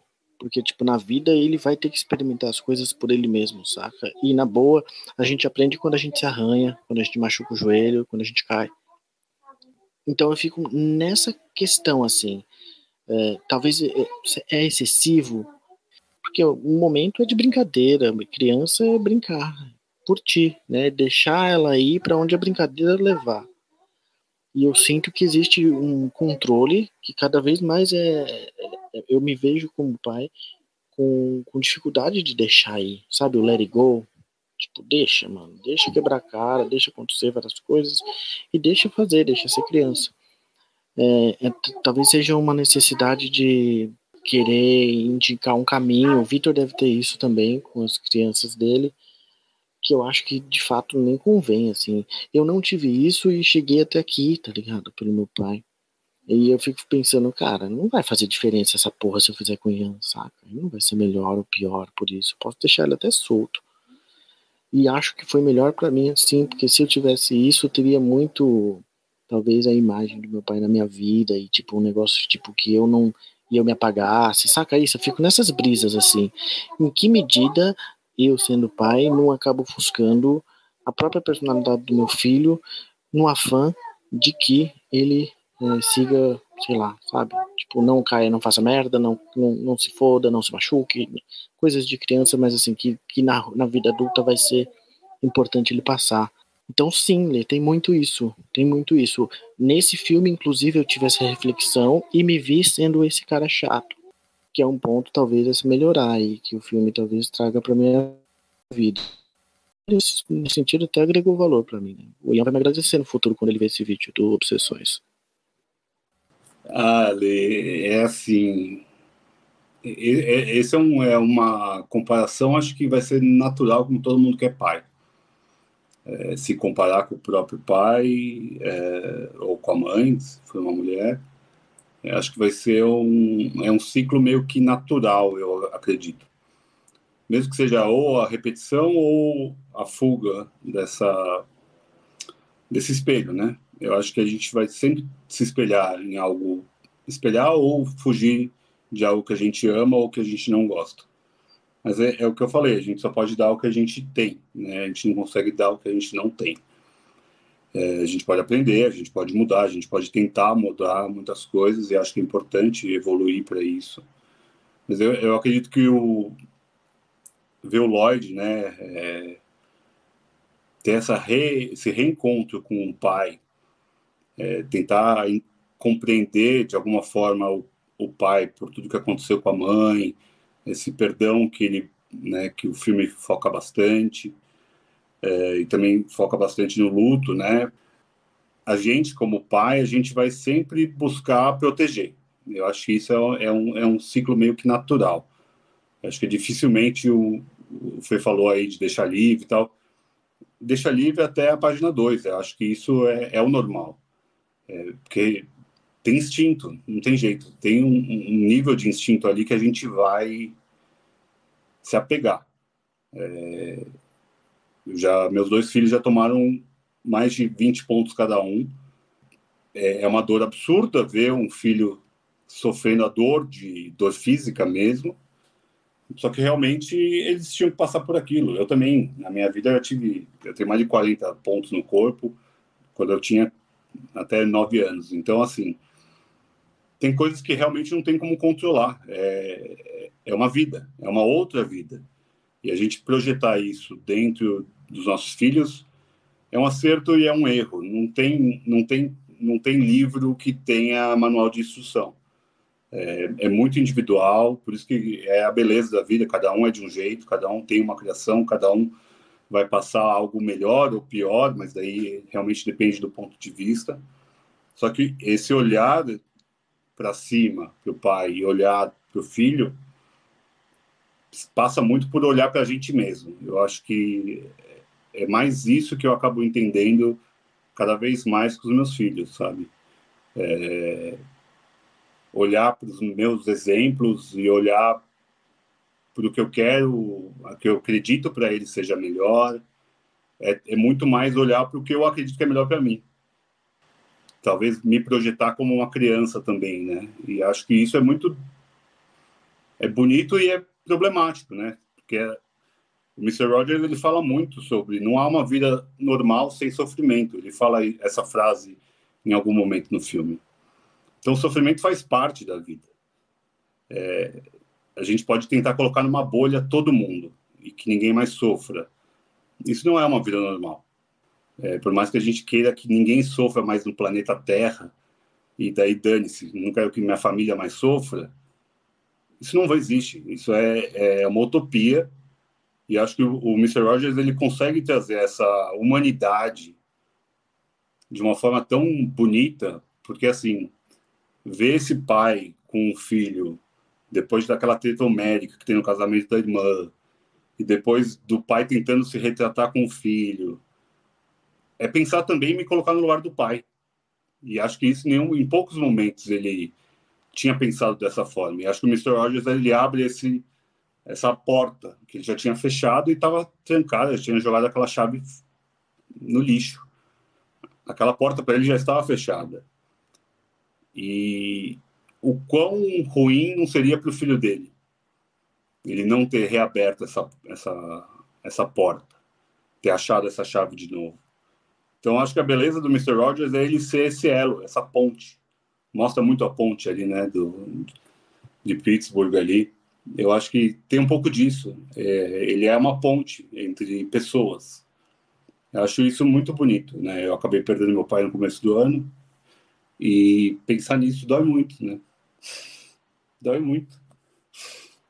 porque, tipo, na vida ele vai ter que experimentar as coisas por ele mesmo, saca? E na boa, a gente aprende quando a gente se arranha, quando a gente machuca o joelho, quando a gente cai. Então eu fico nessa questão, assim. É, talvez é, é excessivo, porque o momento é de brincadeira, criança é brincar, curtir, né? Deixar ela ir para onde a brincadeira levar. E eu sinto que existe um controle que cada vez mais é, eu me vejo como pai com, com dificuldade de deixar aí, sabe? O let it go. Tipo, deixa, mano. Deixa quebrar a cara, deixa acontecer várias coisas e deixa fazer, deixa ser criança. É, é, talvez seja uma necessidade de querer indicar um caminho. O Vitor deve ter isso também com as crianças dele, que eu acho que de fato nem convém, assim. Eu não tive isso e cheguei até aqui, tá ligado? Pelo meu pai. E eu fico pensando, cara, não vai fazer diferença essa porra se eu fizer com o Ian, saca? Não vai ser melhor ou pior por isso. Posso deixar ele até solto. E acho que foi melhor para mim assim, porque se eu tivesse isso, eu teria muito, talvez, a imagem do meu pai na minha vida e, tipo, um negócio, tipo, que eu não ia me apagasse, saca isso? Eu fico nessas brisas assim. Em que medida eu, sendo pai, não acabo ofuscando a própria personalidade do meu filho no afã de que ele é, siga, sei lá, sabe? Tipo, não caia, não faça merda, não, não, não se foda, não se machuque, coisas de criança, mas assim, que, que na, na vida adulta vai ser importante ele passar. Então, sim, Lê, tem muito isso, tem muito isso. Nesse filme, inclusive, eu tive essa reflexão e me vi sendo esse cara chato, que é um ponto talvez a se melhorar e que o filme talvez traga para minha vida. Nesse, nesse sentido, até agregou valor para mim. Né? O Ian vai me agradecer no futuro quando ele ver esse vídeo do Obsessões. Ah, Lê, é assim. Esse é, um, é uma comparação, acho que vai ser natural com todo mundo que é pai é, se comparar com o próprio pai é, ou com a mãe, se for uma mulher. É, acho que vai ser um, é um ciclo meio que natural, eu acredito. Mesmo que seja ou a repetição ou a fuga dessa, desse espelho, né? Eu acho que a gente vai sempre se espelhar em algo, espelhar ou fugir de algo que a gente ama ou que a gente não gosta. Mas é, é, o que eu falei, a gente só pode dar o que a gente tem, né? A gente não consegue dar o que a gente não tem. É, a gente pode aprender, a gente pode mudar, a gente pode tentar mudar muitas coisas e acho que é importante evoluir para isso. Mas eu, eu, acredito que o ver o Lloyd, né, é, ter essa re, esse reencontro com o pai, é, tentar compreender de alguma forma o, o pai por tudo que aconteceu com a mãe, esse perdão que ele, né, que o filme foca bastante é, e também foca bastante no luto, né? A gente como pai, a gente vai sempre buscar proteger. Eu acho que isso é, é um, é um ciclo meio que natural. Eu acho que dificilmente o, o Fê falou aí de deixar livre e tal. Deixa livre até a página 2. Eu acho que isso é, é o normal. É, porque tem instinto, não tem jeito. Tem um, um, nível de instinto ali que a gente vai se apegar. É, já meus dois filhos já tomaram mais de 20 pontos cada um. É, é uma dor absurda ver um filho sofrendo a dor de dor física mesmo. Só que realmente eles tinham que passar por aquilo. Eu também, na minha vida, eu tive, eu tenho mais de 40 pontos no corpo quando eu tinha até 9 anos. Então, assim, tem coisas que realmente não tem como controlar. É, é uma vida, é uma outra vida. E a gente projetar isso dentro dos nossos filhos é um acerto e é um erro. Não tem, não tem, não tem livro que tenha manual de instrução. É, é muito individual, por isso que é a beleza da vida. Cada um é de um jeito, cada um tem uma criação, cada um vai passar algo melhor ou pior, mas daí realmente depende do ponto de vista. Só que esse olhar para cima para o pai e olhar para o filho passa muito por olhar para a gente mesmo. Eu acho que é mais isso que eu acabo entendendo cada vez mais com os meus filhos, sabe? É... olhar para os meus exemplos e olhar para o que eu quero, o que eu acredito para eles seja melhor. É, é muito mais olhar para o que eu acredito que é melhor para mim talvez me projetar como uma criança também, né? E acho que isso é muito é bonito e é problemático, né? Porque o Mr. Rogers ele fala muito sobre não há uma vida normal sem sofrimento. Ele fala essa frase em algum momento no filme. Então, o sofrimento faz parte da vida. É, a gente pode tentar colocar numa bolha todo mundo e que ninguém mais sofra. Isso não é uma vida normal. É, por mais que a gente queira que ninguém sofra mais no planeta Terra, e daí dane-se, não quero que minha família mais sofra, isso não existe. Isso é, é uma utopia. E acho que o, o Mr. Rogers ele consegue trazer essa humanidade de uma forma tão bonita, porque assim, ver esse pai com um filho, depois daquela treta homérica que tem no casamento da irmã, e depois do pai tentando se retratar com o filho, é pensar também em me colocar no lugar do pai. E acho que isso nenhum, em poucos momentos ele tinha pensado dessa forma. E acho que o Mr. Rogers ele abre esse essa porta que ele já tinha fechado e estava trancada, já tinha jogado aquela chave no lixo. Aquela porta para ele já estava fechada. E o quão ruim não seria para o filho dele ele não ter reaberto essa, essa, essa porta ter achado essa chave de novo. Então, acho que a beleza do Mr. Rogers é ele ser esse elo, essa ponte. Mostra muito a ponte ali, né, do, de Pittsburgh ali. Eu acho que tem um pouco disso. É, ele é uma ponte entre pessoas. Eu acho isso muito bonito, né? Eu acabei perdendo meu pai no começo do ano e pensar nisso dói muito, né? Dói muito.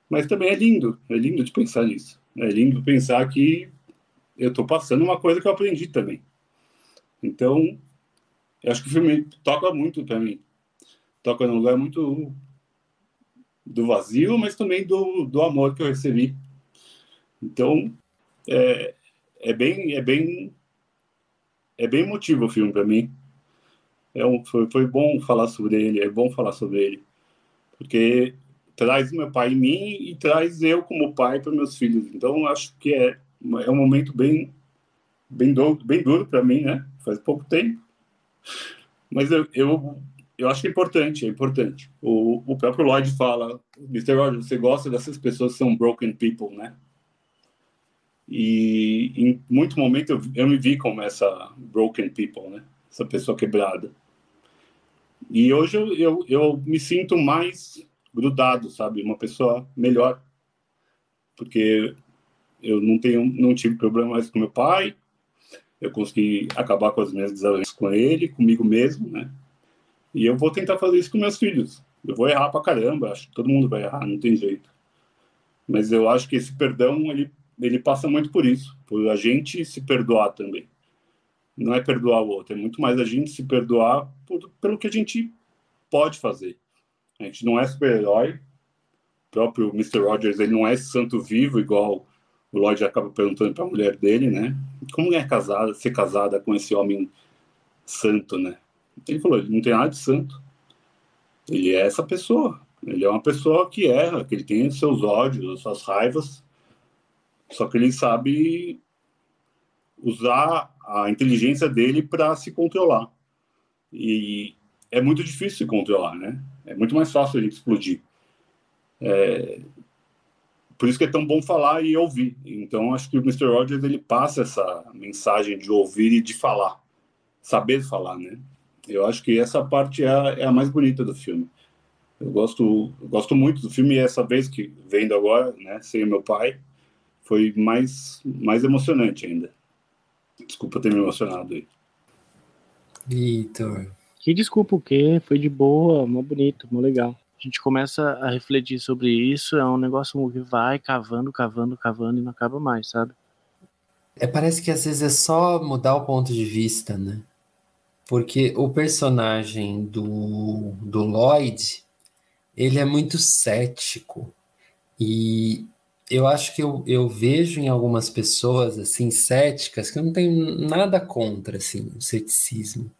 Mas também é lindo, é lindo de pensar nisso. É lindo pensar que eu estou passando uma coisa que eu aprendi também. Então, eu acho que o filme toca muito para mim. Toca num lugar muito do vazio, mas também do, do amor que eu recebi. Então, é, é bem é bem é bem emotivo o filme para mim. É um, foi, foi bom falar sobre ele, é bom falar sobre ele, porque traz meu pai em mim e traz eu como pai para meus filhos. Então, acho que é é um momento bem bem duro, bem duro para mim, né? Faz pouco tempo. Mas eu, eu, eu acho que é importante, é importante. O, o próprio Lloyd fala, Mr. Rogers, você gosta dessas pessoas que são broken people, né? E em muito momento eu, eu me vi como essa broken people, né? Essa pessoa quebrada. E hoje eu, eu, eu me sinto mais grudado, sabe? Uma pessoa melhor. Porque eu não tenho não tive problemas com meu pai eu consegui acabar com as minhas desavenças com ele comigo mesmo né e eu vou tentar fazer isso com meus filhos eu vou errar pra caramba acho que todo mundo vai errar não tem jeito mas eu acho que esse perdão ele ele passa muito por isso por a gente se perdoar também não é perdoar o outro é muito mais a gente se perdoar por, pelo que a gente pode fazer a gente não é super-herói o próprio Mr. Rogers ele não é santo vivo igual o Lloyd acaba perguntando para a mulher dele, né? Como é casada, ser casada com esse homem santo, né? Ele falou, ele não tem nada de santo. Ele é essa pessoa. Ele é uma pessoa que erra, que ele tem os seus ódios, as suas raivas, só que ele sabe usar a inteligência dele para se controlar. E é muito difícil se controlar, né? É muito mais fácil a gente explodir. É, por isso que é tão bom falar e ouvir. Então, acho que o Mr. Rogers ele passa essa mensagem de ouvir e de falar, saber falar, né? Eu acho que essa parte é a, é a mais bonita do filme. Eu gosto, eu gosto muito do filme e essa vez que vendo agora, né, sem o meu pai, foi mais mais emocionante ainda. Desculpa ter me emocionado aí. Vitor. Que desculpa o quê? Foi de boa, mó bonito, mó legal a gente começa a refletir sobre isso, é um negócio que vai cavando, cavando, cavando e não acaba mais, sabe? É, parece que às vezes é só mudar o ponto de vista, né? Porque o personagem do, do Lloyd, ele é muito cético. E eu acho que eu, eu vejo em algumas pessoas, assim, céticas, que eu não tenho nada contra, assim, o ceticismo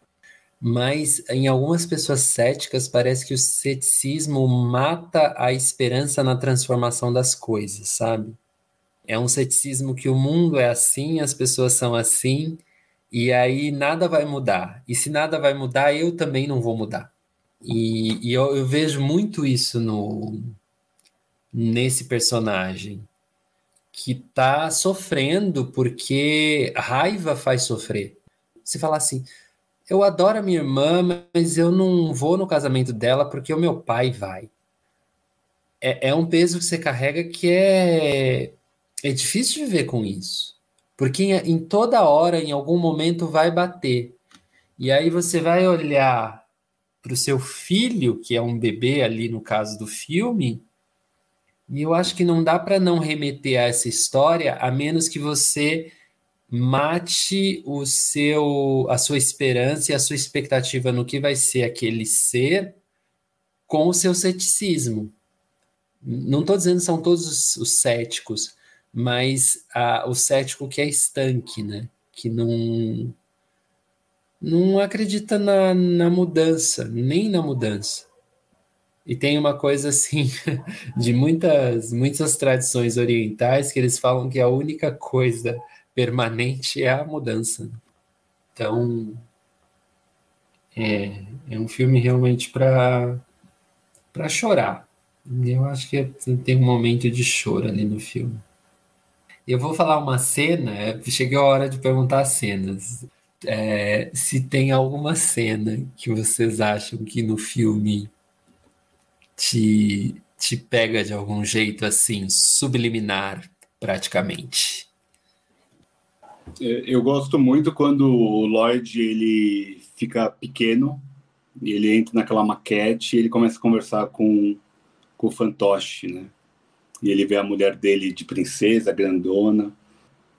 mas em algumas pessoas céticas parece que o ceticismo mata a esperança na transformação das coisas, sabe? É um ceticismo que o mundo é assim, as pessoas são assim, e aí nada vai mudar. E se nada vai mudar, eu também não vou mudar. E, e eu, eu vejo muito isso no nesse personagem que tá sofrendo porque raiva faz sofrer. Se falar assim, eu adoro a minha irmã, mas eu não vou no casamento dela porque o meu pai vai. É, é um peso que você carrega que é, é difícil viver com isso. Porque em, toda hora, em algum momento, vai bater. E aí você vai olhar para o seu filho, que é um bebê ali no caso do filme, e eu acho que não dá para não remeter a essa história, a menos que você mate o seu a sua esperança e a sua expectativa no que vai ser aquele ser com o seu ceticismo. Não estou dizendo que são todos os, os céticos, mas a, o cético que é estanque, né? Que não não acredita na, na mudança, nem na mudança. E tem uma coisa assim, de muitas, muitas tradições orientais, que eles falam que a única coisa permanente é a mudança. Então, é, é um filme realmente para para chorar. Eu acho que tem um momento de choro ali no filme. Eu vou falar uma cena, é, cheguei a hora de perguntar cenas. É, se tem alguma cena que vocês acham que no filme te, te pega de algum jeito assim, subliminar, praticamente. Eu gosto muito quando o Lloyd ele fica pequeno ele entra naquela maquete e ele começa a conversar com, com o fantoche, né? E ele vê a mulher dele de princesa, grandona,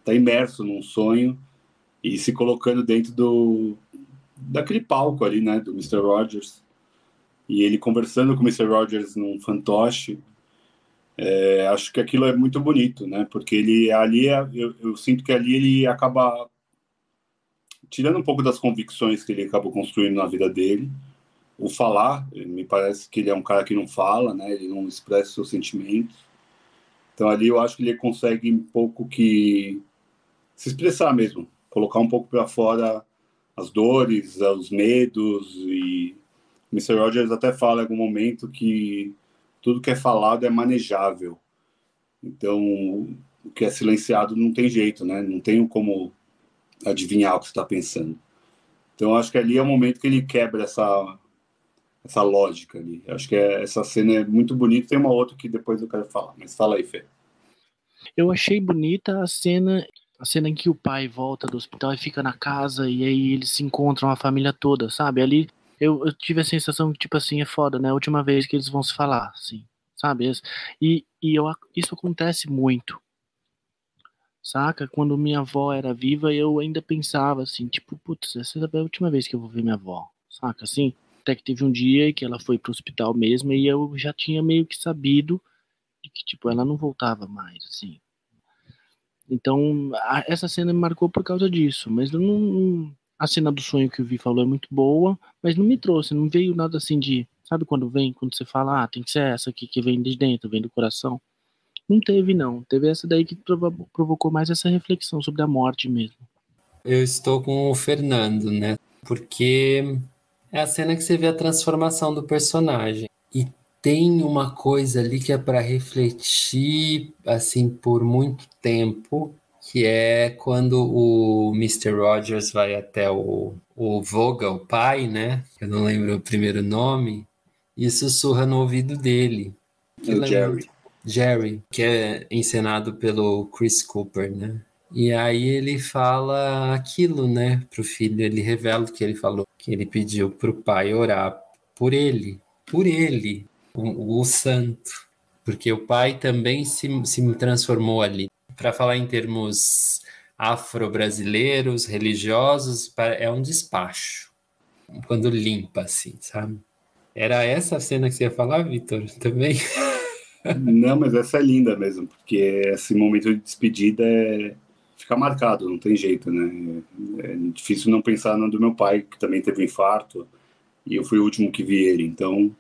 tá imerso num sonho e se colocando dentro do daquele palco ali, né, do Mr. Rogers. E ele conversando com o Mr. Rogers num fantoche. É, acho que aquilo é muito bonito, né? Porque ele ali, é, eu, eu sinto que ali ele acaba tirando um pouco das convicções que ele acabou construindo na vida dele, o falar, me parece que ele é um cara que não fala, né? Ele não expressa seus sentimentos. Então ali eu acho que ele consegue um pouco que se expressar mesmo, colocar um pouco para fora as dores, os medos e Mr. Rogers até fala em algum momento que tudo que é falado é manejável. Então, o que é silenciado não tem jeito, né? Não tem como adivinhar o que está pensando. Então, acho que ali é o momento que ele quebra essa essa lógica ali. Acho que é, essa cena é muito bonita. Tem uma outra que depois eu quero falar, mas fala aí, Fê. Eu achei bonita a cena, a cena em que o pai volta do hospital e fica na casa e aí eles se encontram a família toda, sabe? Ali eu, eu tive a sensação que tipo assim é foda, né? A última vez que eles vão se falar, assim, sabe? E, e eu, isso acontece muito saca? Quando minha avó era viva, eu ainda pensava assim, tipo, putz, essa é a última vez que eu vou ver minha avó, saca? Assim, até que teve um dia que ela foi pro hospital mesmo e eu já tinha meio que sabido que, tipo, ela não voltava mais, assim. Então, a, essa cena me marcou por causa disso, mas eu não, a cena do sonho que o Vi falou é muito boa, mas não me trouxe, não veio nada assim de, sabe quando vem, quando você fala, ah, tem que ser essa aqui que vem de dentro, vem do coração. Não teve, não. Teve essa daí que provocou mais essa reflexão sobre a morte mesmo. Eu estou com o Fernando, né? Porque é a cena que você vê a transformação do personagem. E tem uma coisa ali que é para refletir, assim, por muito tempo, que é quando o Mr. Rogers vai até o, o Voga, o pai, né? Eu não lembro o primeiro nome, e sussurra no ouvido dele. O Jerry. Jerry, que é encenado pelo Chris Cooper, né? E aí ele fala aquilo, né, pro filho, ele revela o que ele falou, que ele pediu pro pai orar por ele, por ele, o, o santo, porque o pai também se, se transformou ali. Para falar em termos afro-brasileiros, religiosos, é um despacho, quando limpa, assim, sabe? Era essa a cena que você ia falar, Vitor, também? Não, mas essa é linda mesmo, porque esse momento de despedida é... fica marcado, não tem jeito, né? É difícil não pensar no do meu pai, que também teve um infarto, e eu fui o último que vi ele, então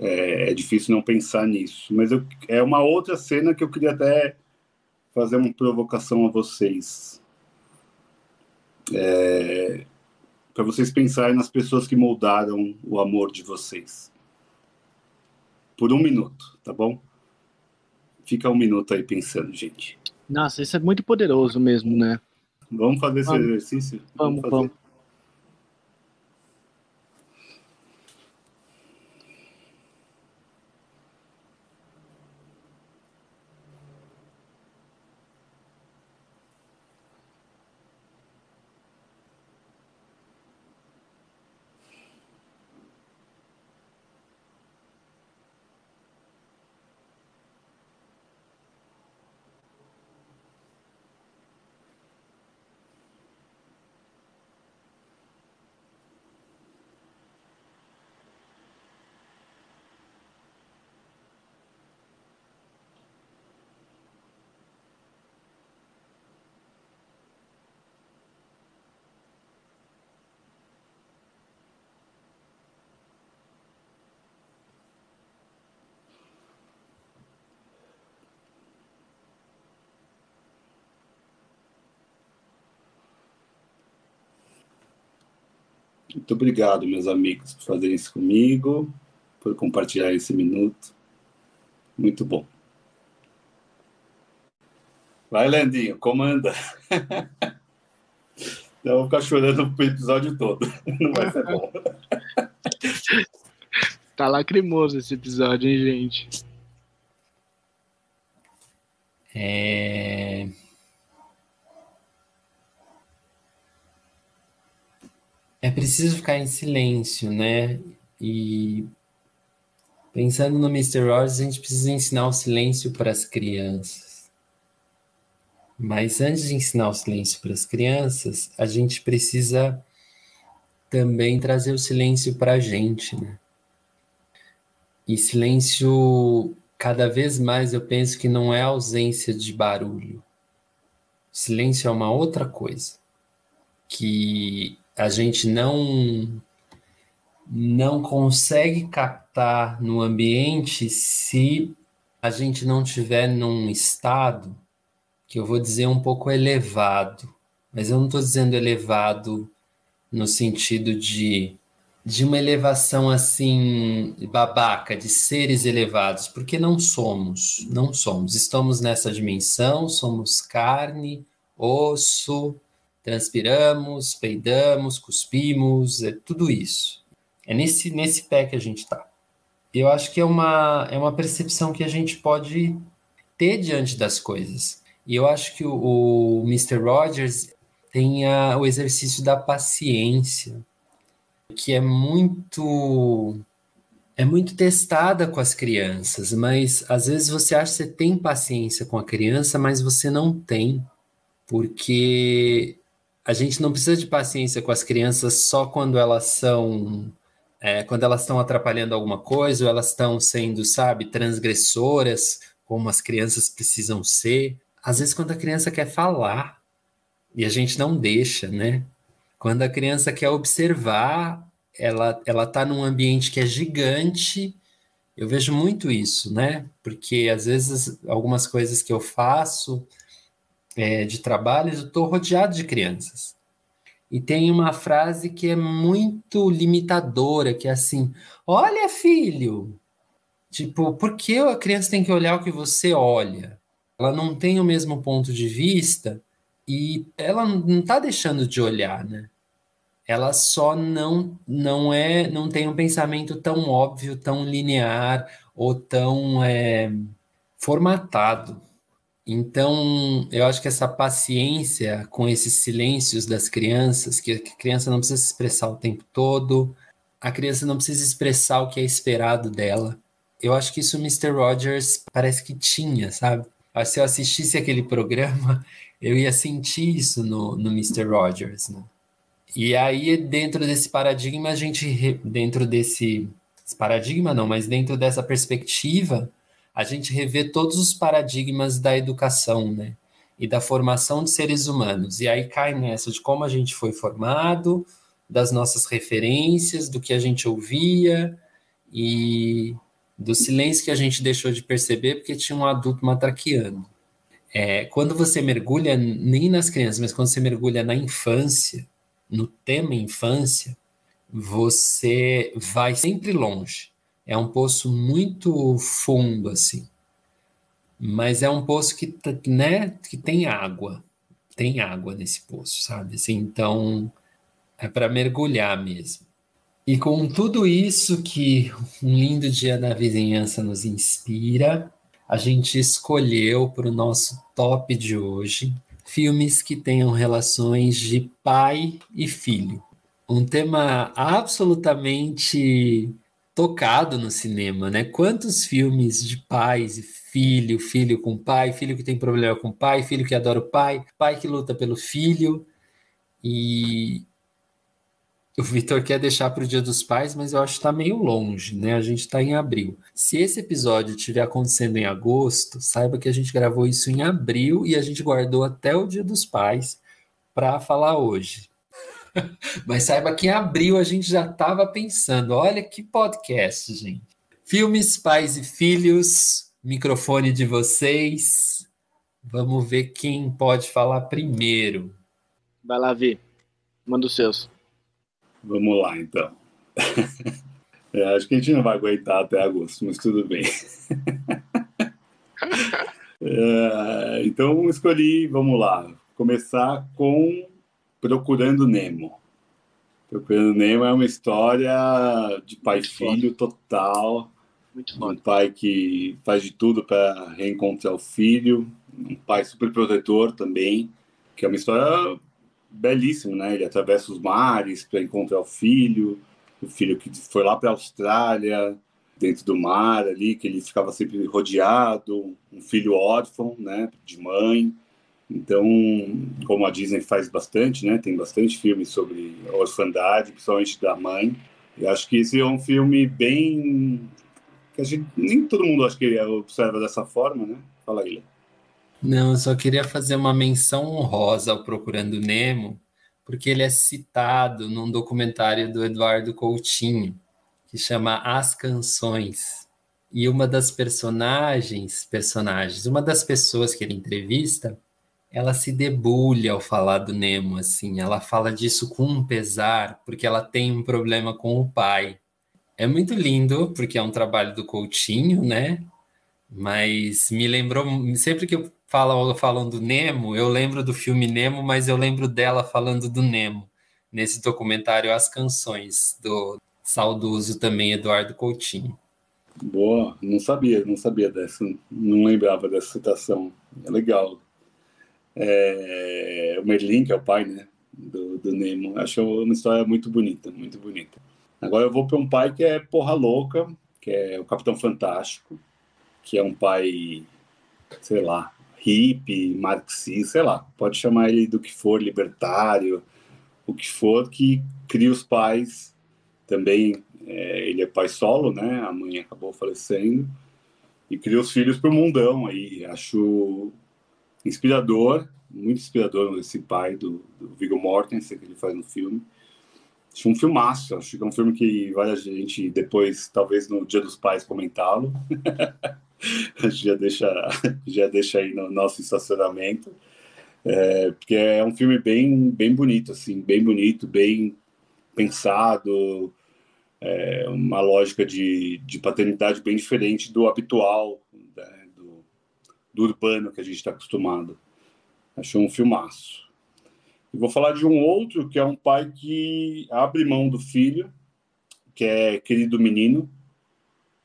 é, é difícil não pensar nisso. Mas eu, é uma outra cena que eu queria até fazer uma provocação a vocês. É, para vocês pensarem nas pessoas que moldaram o amor de vocês. Por um minuto, tá bom? Fica um minuto aí pensando, gente. Nossa, isso é muito poderoso mesmo, né? Vamos fazer esse vamos. exercício? Vamos, vamos. Muito obrigado, meus amigos, por fazerem isso comigo, por compartilhar esse minuto. Muito bom. Vai, Landinho, comanda. Eu vou ficar chorando o episódio todo. Não vai ser bom. Tá lacrimoso esse episódio, hein, gente? É... é preciso ficar em silêncio, né? E pensando no Mr. Rogers, a gente precisa ensinar o silêncio para as crianças. Mas antes de ensinar o silêncio para as crianças, a gente precisa também trazer o silêncio para a gente, né? E silêncio, cada vez mais eu penso que não é ausência de barulho. Silêncio é uma outra coisa. Que a gente não não consegue captar no ambiente se a gente não tiver num estado que eu vou dizer um pouco elevado, mas eu não estou dizendo elevado no sentido de de uma elevação assim babaca, de seres elevados, porque não somos, não somos. Estamos nessa dimensão, somos carne, osso, transpiramos, peidamos, cuspimos, é tudo isso. É nesse, nesse pé que a gente está. Eu acho que é uma, é uma percepção que a gente pode ter diante das coisas. E eu acho que o, o Mr. Rogers tem a, o exercício da paciência, que é muito é muito testada com as crianças, mas às vezes você acha que você tem paciência com a criança, mas você não tem, porque a gente não precisa de paciência com as crianças só quando elas são é, quando elas estão atrapalhando alguma coisa ou elas estão sendo, sabe, transgressoras, como as crianças precisam ser. Às vezes, quando a criança quer falar e a gente não deixa, né? Quando a criança quer observar, ela ela está num ambiente que é gigante. Eu vejo muito isso, né? Porque às vezes algumas coisas que eu faço é, de trabalho, eu estou rodeado de crianças. E tem uma frase que é muito limitadora, que é assim: olha, filho. Tipo, por que a criança tem que olhar o que você olha? Ela não tem o mesmo ponto de vista e ela não está deixando de olhar, né? Ela só não não é não tem um pensamento tão óbvio, tão linear ou tão é, formatado. Então, eu acho que essa paciência com esses silêncios das crianças, que a criança não precisa se expressar o tempo todo, a criança não precisa expressar o que é esperado dela. Eu acho que isso o Mr. Rogers parece que tinha, sabe? Se eu assistisse aquele programa, eu ia sentir isso no, no Mr. Rogers, né? E aí, dentro desse paradigma, a gente, dentro desse paradigma não, mas dentro dessa perspectiva, a gente revê todos os paradigmas da educação, né? E da formação de seres humanos. E aí cai nessa de como a gente foi formado, das nossas referências, do que a gente ouvia e do silêncio que a gente deixou de perceber porque tinha um adulto matraqueando. É, quando você mergulha, nem nas crianças, mas quando você mergulha na infância, no tema infância, você vai sempre longe. É um poço muito fundo, assim. Mas é um poço que, né, que tem água. Tem água nesse poço, sabe? Assim, então, é para mergulhar mesmo. E com tudo isso que um lindo dia na vizinhança nos inspira, a gente escolheu para o nosso top de hoje filmes que tenham relações de pai e filho. Um tema absolutamente tocado no cinema, né? Quantos filmes de pais e filho, filho com pai, filho que tem problema com pai, filho que adora o pai, pai que luta pelo filho. E o Vitor quer deixar para o Dia dos Pais, mas eu acho que está meio longe, né? A gente está em abril. Se esse episódio estiver acontecendo em agosto, saiba que a gente gravou isso em abril e a gente guardou até o Dia dos Pais para falar hoje. Mas saiba que em abril a gente já estava pensando: olha que podcast, gente. Filmes, pais e filhos, microfone de vocês. Vamos ver quem pode falar primeiro. Vai lá, Vi. Manda os seus. Vamos lá, então. É, acho que a gente não vai aguentar até agosto, mas tudo bem. É, então escolhi, vamos lá, começar com Procurando Nemo. Procurando Nemo é uma história de pai e filho total. Muito um pai que faz de tudo para reencontrar o filho, um pai super protetor também, que é uma história belíssima, né? Ele atravessa os mares para encontrar o filho, o filho que foi lá para a Austrália, dentro do mar ali, que ele ficava sempre rodeado, um filho órfão, né, de mãe. Então, como a Disney faz bastante, né, tem bastante filmes sobre orfandade, principalmente da mãe. Eu acho que esse é um filme bem que a gente nem todo mundo acho que observa dessa forma, né? Fala aí. Não, eu só queria fazer uma menção honrosa ao Procurando Nemo, porque ele é citado num documentário do Eduardo Coutinho, que chama As Canções. E uma das personagens, personagens, uma das pessoas que ele entrevista, ela se debulha ao falar do Nemo, assim, ela fala disso com um pesar, porque ela tem um problema com o pai. É muito lindo, porque é um trabalho do Coutinho, né? Mas me lembrou, sempre que eu falo falam do Nemo, eu lembro do filme Nemo, mas eu lembro dela falando do Nemo, nesse documentário As Canções, do saudoso também Eduardo Coutinho. Boa, não sabia, não sabia dessa, não lembrava dessa citação. É legal. É, o Merlin, que é o pai, né, do, do Nemo, acho uma história muito bonita, muito bonita. Agora eu vou para um pai que é porra louca, que é o Capitão Fantástico, que é um pai, sei lá, hippie, marxista, sei lá, pode chamar ele do que for, libertário, o que for, que cria os pais também é, ele é pai solo, né? A mãe acabou falecendo e criou os filhos para o mundão aí. Acho inspirador, muito inspirador esse pai do, do Viggo Mortensen que ele faz no filme. Acho um filmaço, acho que é um filme que vale a gente depois, talvez no Dia dos Pais, comentá-lo. já deixa já deixa aí no nosso estacionamento. É, porque é um filme bem bem bonito assim, bem bonito, bem pensado, é, uma lógica de, de paternidade bem diferente do habitual, né, do, urbano que a gente está acostumado. Achei um filmaço. E vou falar de um outro que é um pai que abre mão do filho, que é Querido Menino.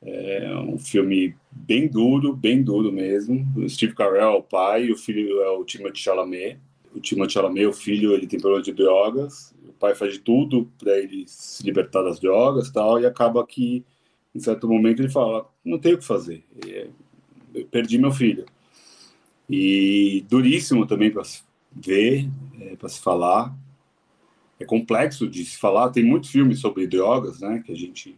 É um filme bem duro, bem duro mesmo. O Steve Carell é o pai, o filho é o Timothée Chalamet. O Timothée Chalamet, o filho, ele tem problema de drogas pai faz de tudo para ele se libertar das drogas tal, e acaba que, em certo momento, ele fala: não tenho o que fazer, é, eu perdi meu filho. E duríssimo também para se ver, é, para se falar. É complexo de se falar. Tem muitos filmes sobre drogas, né, que a gente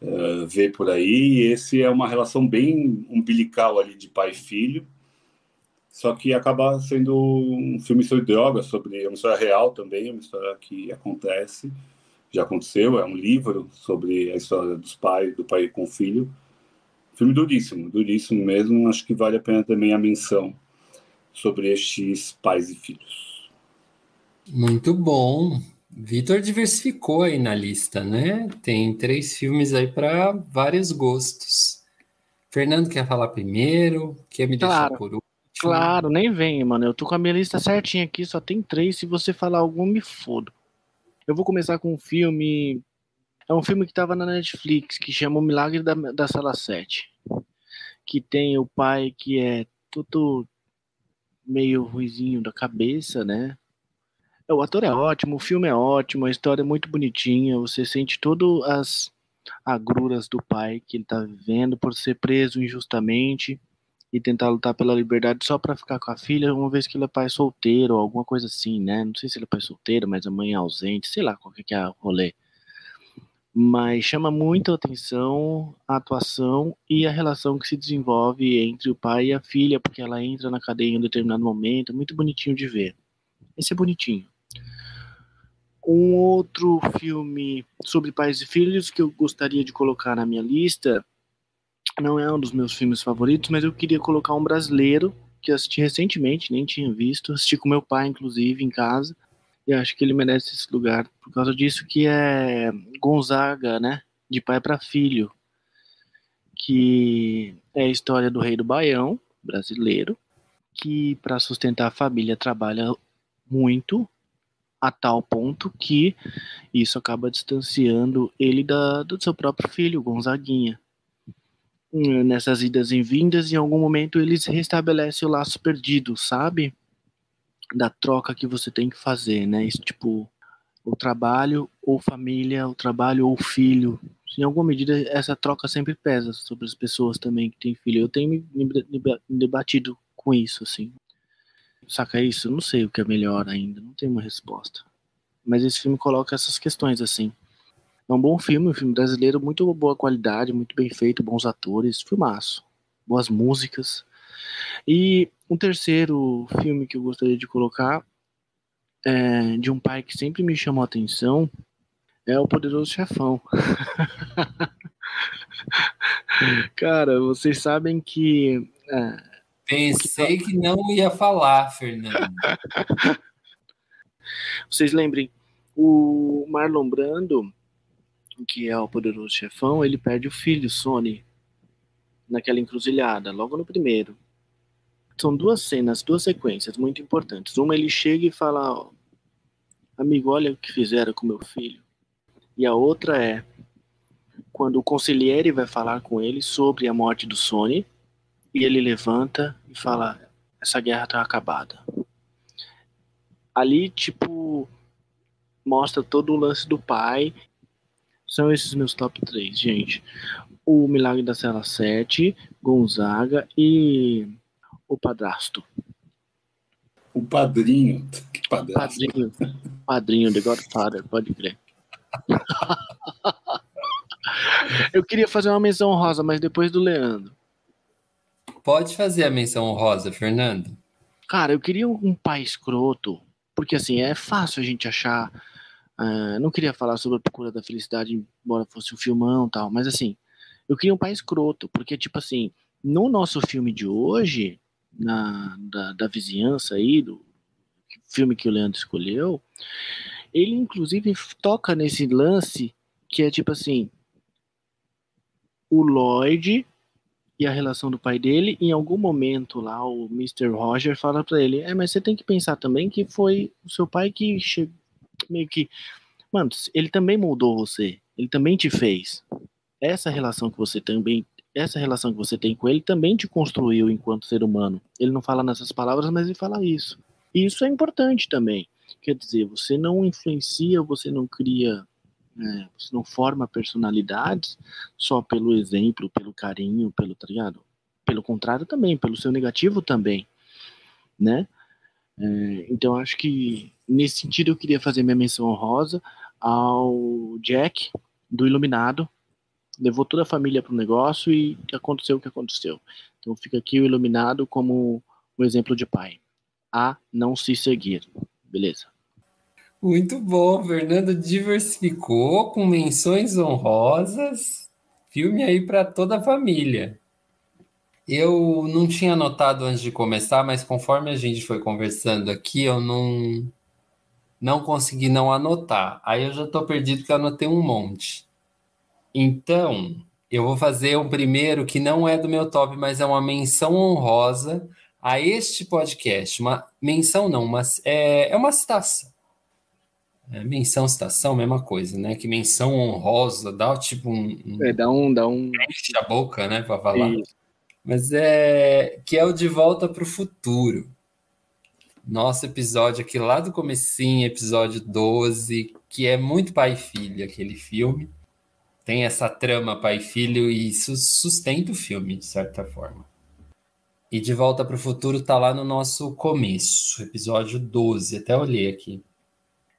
uh, vê por aí. E esse é uma relação bem umbilical ali de pai e filho só que acaba sendo um filme sobre drogas, sobre uma história real também, uma história que acontece, já aconteceu, é um livro sobre a história dos pais, do pai com o filho. Filme duríssimo, duríssimo mesmo, acho que vale a pena também a menção sobre estes pais e filhos. Muito bom. Vitor diversificou aí na lista, né? Tem três filmes aí para vários gostos. Fernando quer falar primeiro? Quer me claro. deixar por último? Claro, nem vem, mano. Eu tô com a minha lista certinha aqui, só tem três. Se você falar algum, me fodo. Eu vou começar com um filme. É um filme que tava na Netflix, que chama O Milagre da, da Sala 7. Que tem o pai que é todo meio ruizinho da cabeça, né? É, o ator é ótimo, o filme é ótimo, a história é muito bonitinha. Você sente todas as agruras do pai que ele tá vivendo por ser preso injustamente e tentar lutar pela liberdade só para ficar com a filha, uma vez que ele é pai solteiro alguma coisa assim, né? Não sei se ele é pai solteiro, mas a mãe é ausente, sei lá qual que é o rolê. Mas chama muito a atenção a atuação e a relação que se desenvolve entre o pai e a filha, porque ela entra na cadeia em um determinado momento, muito bonitinho de ver. Esse é bonitinho. Um outro filme sobre pais e filhos que eu gostaria de colocar na minha lista não é um dos meus filmes favoritos, mas eu queria colocar um brasileiro que assisti recentemente, nem tinha visto, assisti com meu pai, inclusive, em casa, e acho que ele merece esse lugar por causa disso, que é Gonzaga, né, de pai para filho, que é a história do rei do Baião, brasileiro que, para sustentar a família, trabalha muito a tal ponto que isso acaba distanciando ele da, do seu próprio filho, Gonzaguinha. Hum, nessas idas e vindas, em algum momento eles restabelecem o laço perdido, sabe? Da troca que você tem que fazer, né? Isso, tipo, o trabalho ou família, o trabalho ou filho. Em alguma medida, essa troca sempre pesa sobre as pessoas também que têm filho. Eu tenho me, debatido com isso, assim. Saca isso? Não sei o que é melhor ainda, não tenho uma resposta. Mas esse filme coloca essas questões assim. É um bom filme, um filme brasileiro, muito boa qualidade, muito bem feito, bons atores, filmaço, boas músicas. E um terceiro filme que eu gostaria de colocar é de um pai que sempre me chamou a atenção é o Poderoso Chefão. Cara, vocês sabem que é, Pensei que não ia falar, Fernando. Vocês lembrem, o Marlon Brando, que é o poderoso chefão, ele perde o filho, Sony, naquela encruzilhada, logo no primeiro. São duas cenas, duas sequências muito importantes. Uma ele chega e fala, amigo, olha o que fizeram com meu filho. E a outra é quando o conselheiro vai falar com ele sobre a morte do Sony e ele levanta e fala: essa guerra tá acabada. Ali, tipo, mostra todo o lance do pai. São esses meus top 3, gente. O Milagre da Cela 7, Gonzaga e o Padrasto. O Padrinho. Que padrasto. Padrinho. Padrinho, The Godfather, pode crer. Eu queria fazer uma menção rosa, mas depois do Leandro. Pode fazer a menção honrosa, Fernando. Cara, eu queria um pai escroto, porque assim, é fácil a gente achar. Uh, não queria falar sobre a procura da felicidade, embora fosse um filmão e tal, mas assim, eu queria um pai escroto, porque, tipo assim, no nosso filme de hoje, na, da, da vizinhança aí, do filme que o Leandro escolheu, ele inclusive toca nesse lance que é tipo assim: o Lloyd e a relação do pai dele. Em algum momento lá, o Mr. Roger fala para ele: É, mas você tem que pensar também que foi o seu pai que chegou, meio que. Mano, ele também moldou você, ele também te fez. Essa relação que você também. Essa relação que você tem com ele também te construiu enquanto ser humano. Ele não fala nessas palavras, mas ele fala isso. E isso é importante também. Quer dizer, você não influencia, você não cria é, você não forma personalidades só pelo exemplo, pelo carinho, pelo, tá ligado? Pelo contrário também, pelo seu negativo também, né? É, então acho que nesse sentido eu queria fazer minha menção honrosa ao Jack do Iluminado, levou toda a família para o negócio e aconteceu o que aconteceu. Então fica aqui o Iluminado como um exemplo de pai. A não se seguir. Beleza. Muito bom, Fernando diversificou com menções honrosas, filme aí para toda a família. Eu não tinha anotado antes de começar, mas conforme a gente foi conversando aqui, eu não não consegui não anotar. Aí eu já estou perdido porque eu anotei um monte. Então, eu vou fazer um primeiro que não é do meu top, mas é uma menção honrosa a este podcast. Uma menção não, mas é, é uma citação é, menção, citação, mesma coisa, né? Que menção honrosa, dá tipo um. um é, dá um. Dá um... Enche a boca, né? Pra falar. Isso. Mas é. Que é o De Volta para o Futuro. Nosso episódio aqui lá do comecinho, episódio 12, que é muito pai e filho aquele filme. Tem essa trama pai e filho e isso sustenta o filme, de certa forma. E De Volta para o Futuro tá lá no nosso começo, episódio 12, até olhei aqui.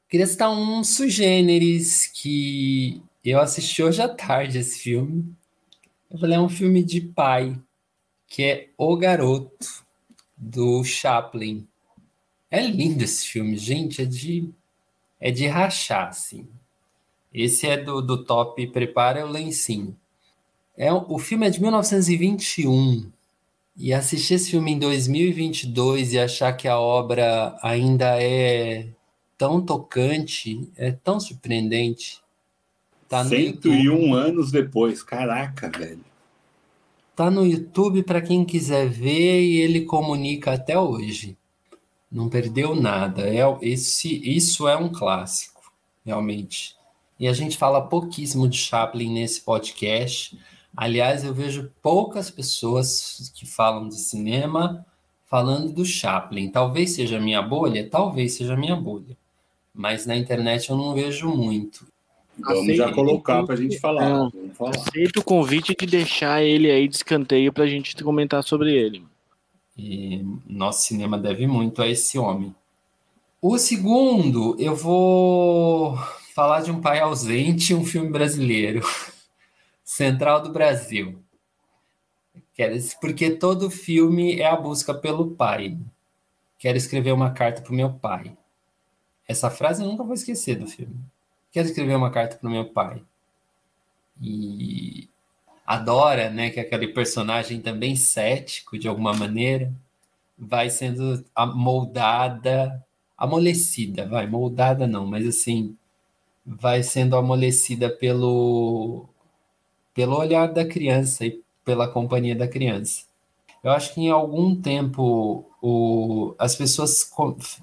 Queria citar um sugêneres que eu assisti hoje à tarde esse filme. Eu falei, é um filme de pai, que é O Garoto, do Chaplin. É lindo esse filme, gente, é de, é de rachar, assim. Esse é do, do top Prepara o Lencinho. É, o filme é de 1921. E assistir esse filme em 2022 e achar que a obra ainda é tão tocante, é tão surpreendente. Tá 101 anos depois, caraca, velho. Tá no YouTube para quem quiser ver e ele comunica até hoje. Não perdeu nada. É, esse, isso é um clássico, realmente. E a gente fala pouquíssimo de Chaplin nesse podcast. Aliás, eu vejo poucas pessoas que falam de cinema falando do Chaplin. Talvez seja a minha bolha, talvez seja a minha bolha. Mas na internet eu não vejo muito. Vamos Aceito já colocar para a gente falar. falar. Aceito o convite de deixar ele aí de escanteio para a gente comentar sobre ele. E nosso cinema deve muito a esse homem. O segundo, eu vou falar de um pai ausente, um filme brasileiro, Central do Brasil. Porque todo filme é a busca pelo pai. Quero escrever uma carta para o meu pai. Essa frase eu nunca vou esquecer do filme. Quero escrever uma carta para o meu pai. E adora, né, que aquele personagem também cético de alguma maneira vai sendo moldada, amolecida, vai, moldada não, mas assim, vai sendo amolecida pelo, pelo olhar da criança e pela companhia da criança. Eu acho que em algum tempo o, as pessoas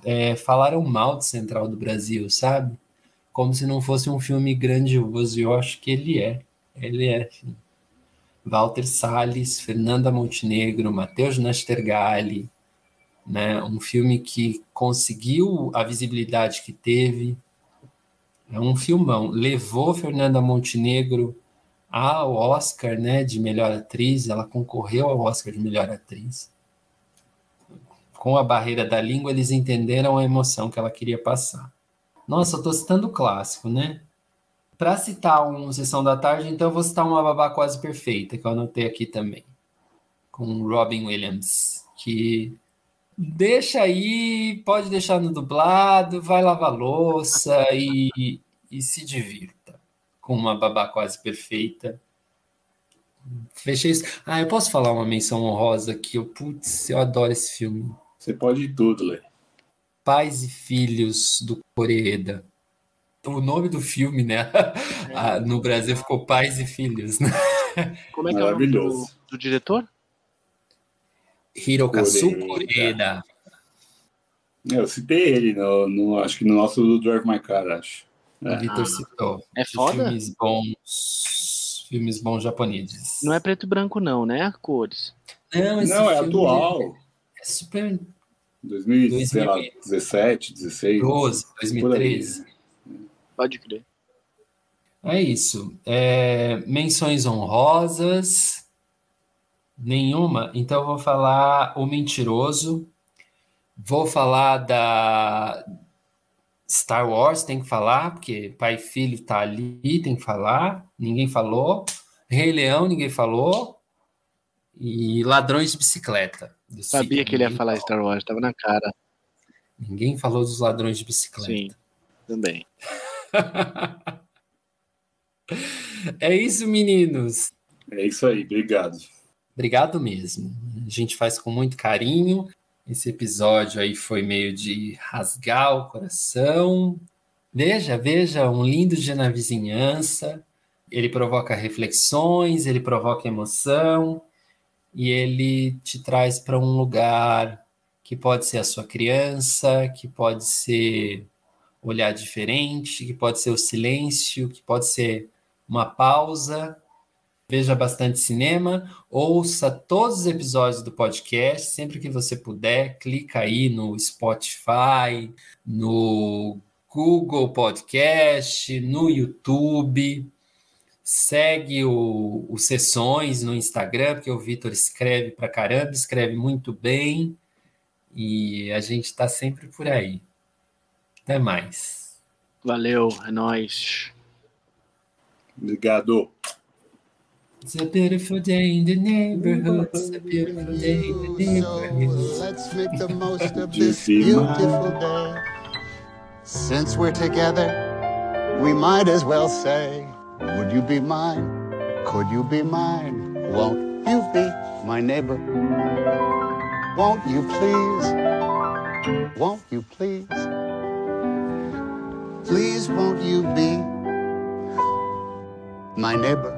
é, falaram mal de Central do Brasil, sabe? Como se não fosse um filme grandioso, e eu acho que ele é. Ele é. Walter Salles, Fernanda Montenegro, Matheus Nastergalli, né? Um filme que conseguiu a visibilidade que teve, é um filmão. Levou Fernanda Montenegro ao Oscar né, de melhor atriz, ela concorreu ao Oscar de melhor atriz. Com a barreira da língua, eles entenderam a emoção que ela queria passar. Nossa, eu estou citando o clássico, né? Para citar um Sessão da Tarde, então eu vou citar uma babá quase perfeita, que eu anotei aqui também, com Robin Williams, que Deixa aí, pode deixar no dublado, vai lavar louça e, e se divirta com uma babá quase perfeita. Fechei isso. Ah, eu posso falar uma menção honrosa que eu, putz, eu adoro esse filme. Você pode tudo, Lê. Pais e Filhos do Coreeda. O nome do filme, né? Ah, no Brasil ficou Pais e Filhos. Né? Como é que é o nome do, do diretor? Hirokazu Koreeda. Eu citei ele, no, no, acho que no nosso Drive My Car, acho. É. O Vitor citou. É foda? Filmes bons, filmes bons japoneses. Não é preto e branco não, né? Cores. Não, não é atual. É super... 2017, 16. 12, 2013. Pode crer. É isso. É, menções honrosas. Nenhuma? Então eu vou falar O Mentiroso. Vou falar da Star Wars, tem que falar, porque pai e filho tá ali, tem que falar. Ninguém falou. Rei Leão, ninguém falou. E Ladrões de Bicicleta. Sabia que ele ia falar Star Wars, tava na cara. Ninguém falou dos Ladrões de Bicicleta. Sim, também. é isso, meninos. É isso aí, obrigado. Obrigado mesmo. A gente faz com muito carinho. Esse episódio aí foi meio de rasgar o coração. Veja, veja, um lindo dia na vizinhança. Ele provoca reflexões, ele provoca emoção e ele te traz para um lugar que pode ser a sua criança, que pode ser olhar diferente, que pode ser o silêncio, que pode ser uma pausa Veja bastante cinema, ouça todos os episódios do podcast, sempre que você puder, clica aí no Spotify, no Google Podcast, no YouTube, segue o, o Sessões no Instagram, porque o Vitor escreve pra caramba, escreve muito bem, e a gente está sempre por aí. Até mais. Valeu, é nóis. Obrigado. It's a beautiful day in the neighborhood. It's a beautiful day in the neighborhood. So let's make the most of this beautiful day. Since we're together, we might as well say, Would you be mine? Could you be mine? Won't you be my neighbor? Won't you please? Won't you please? Please, won't you be my neighbor?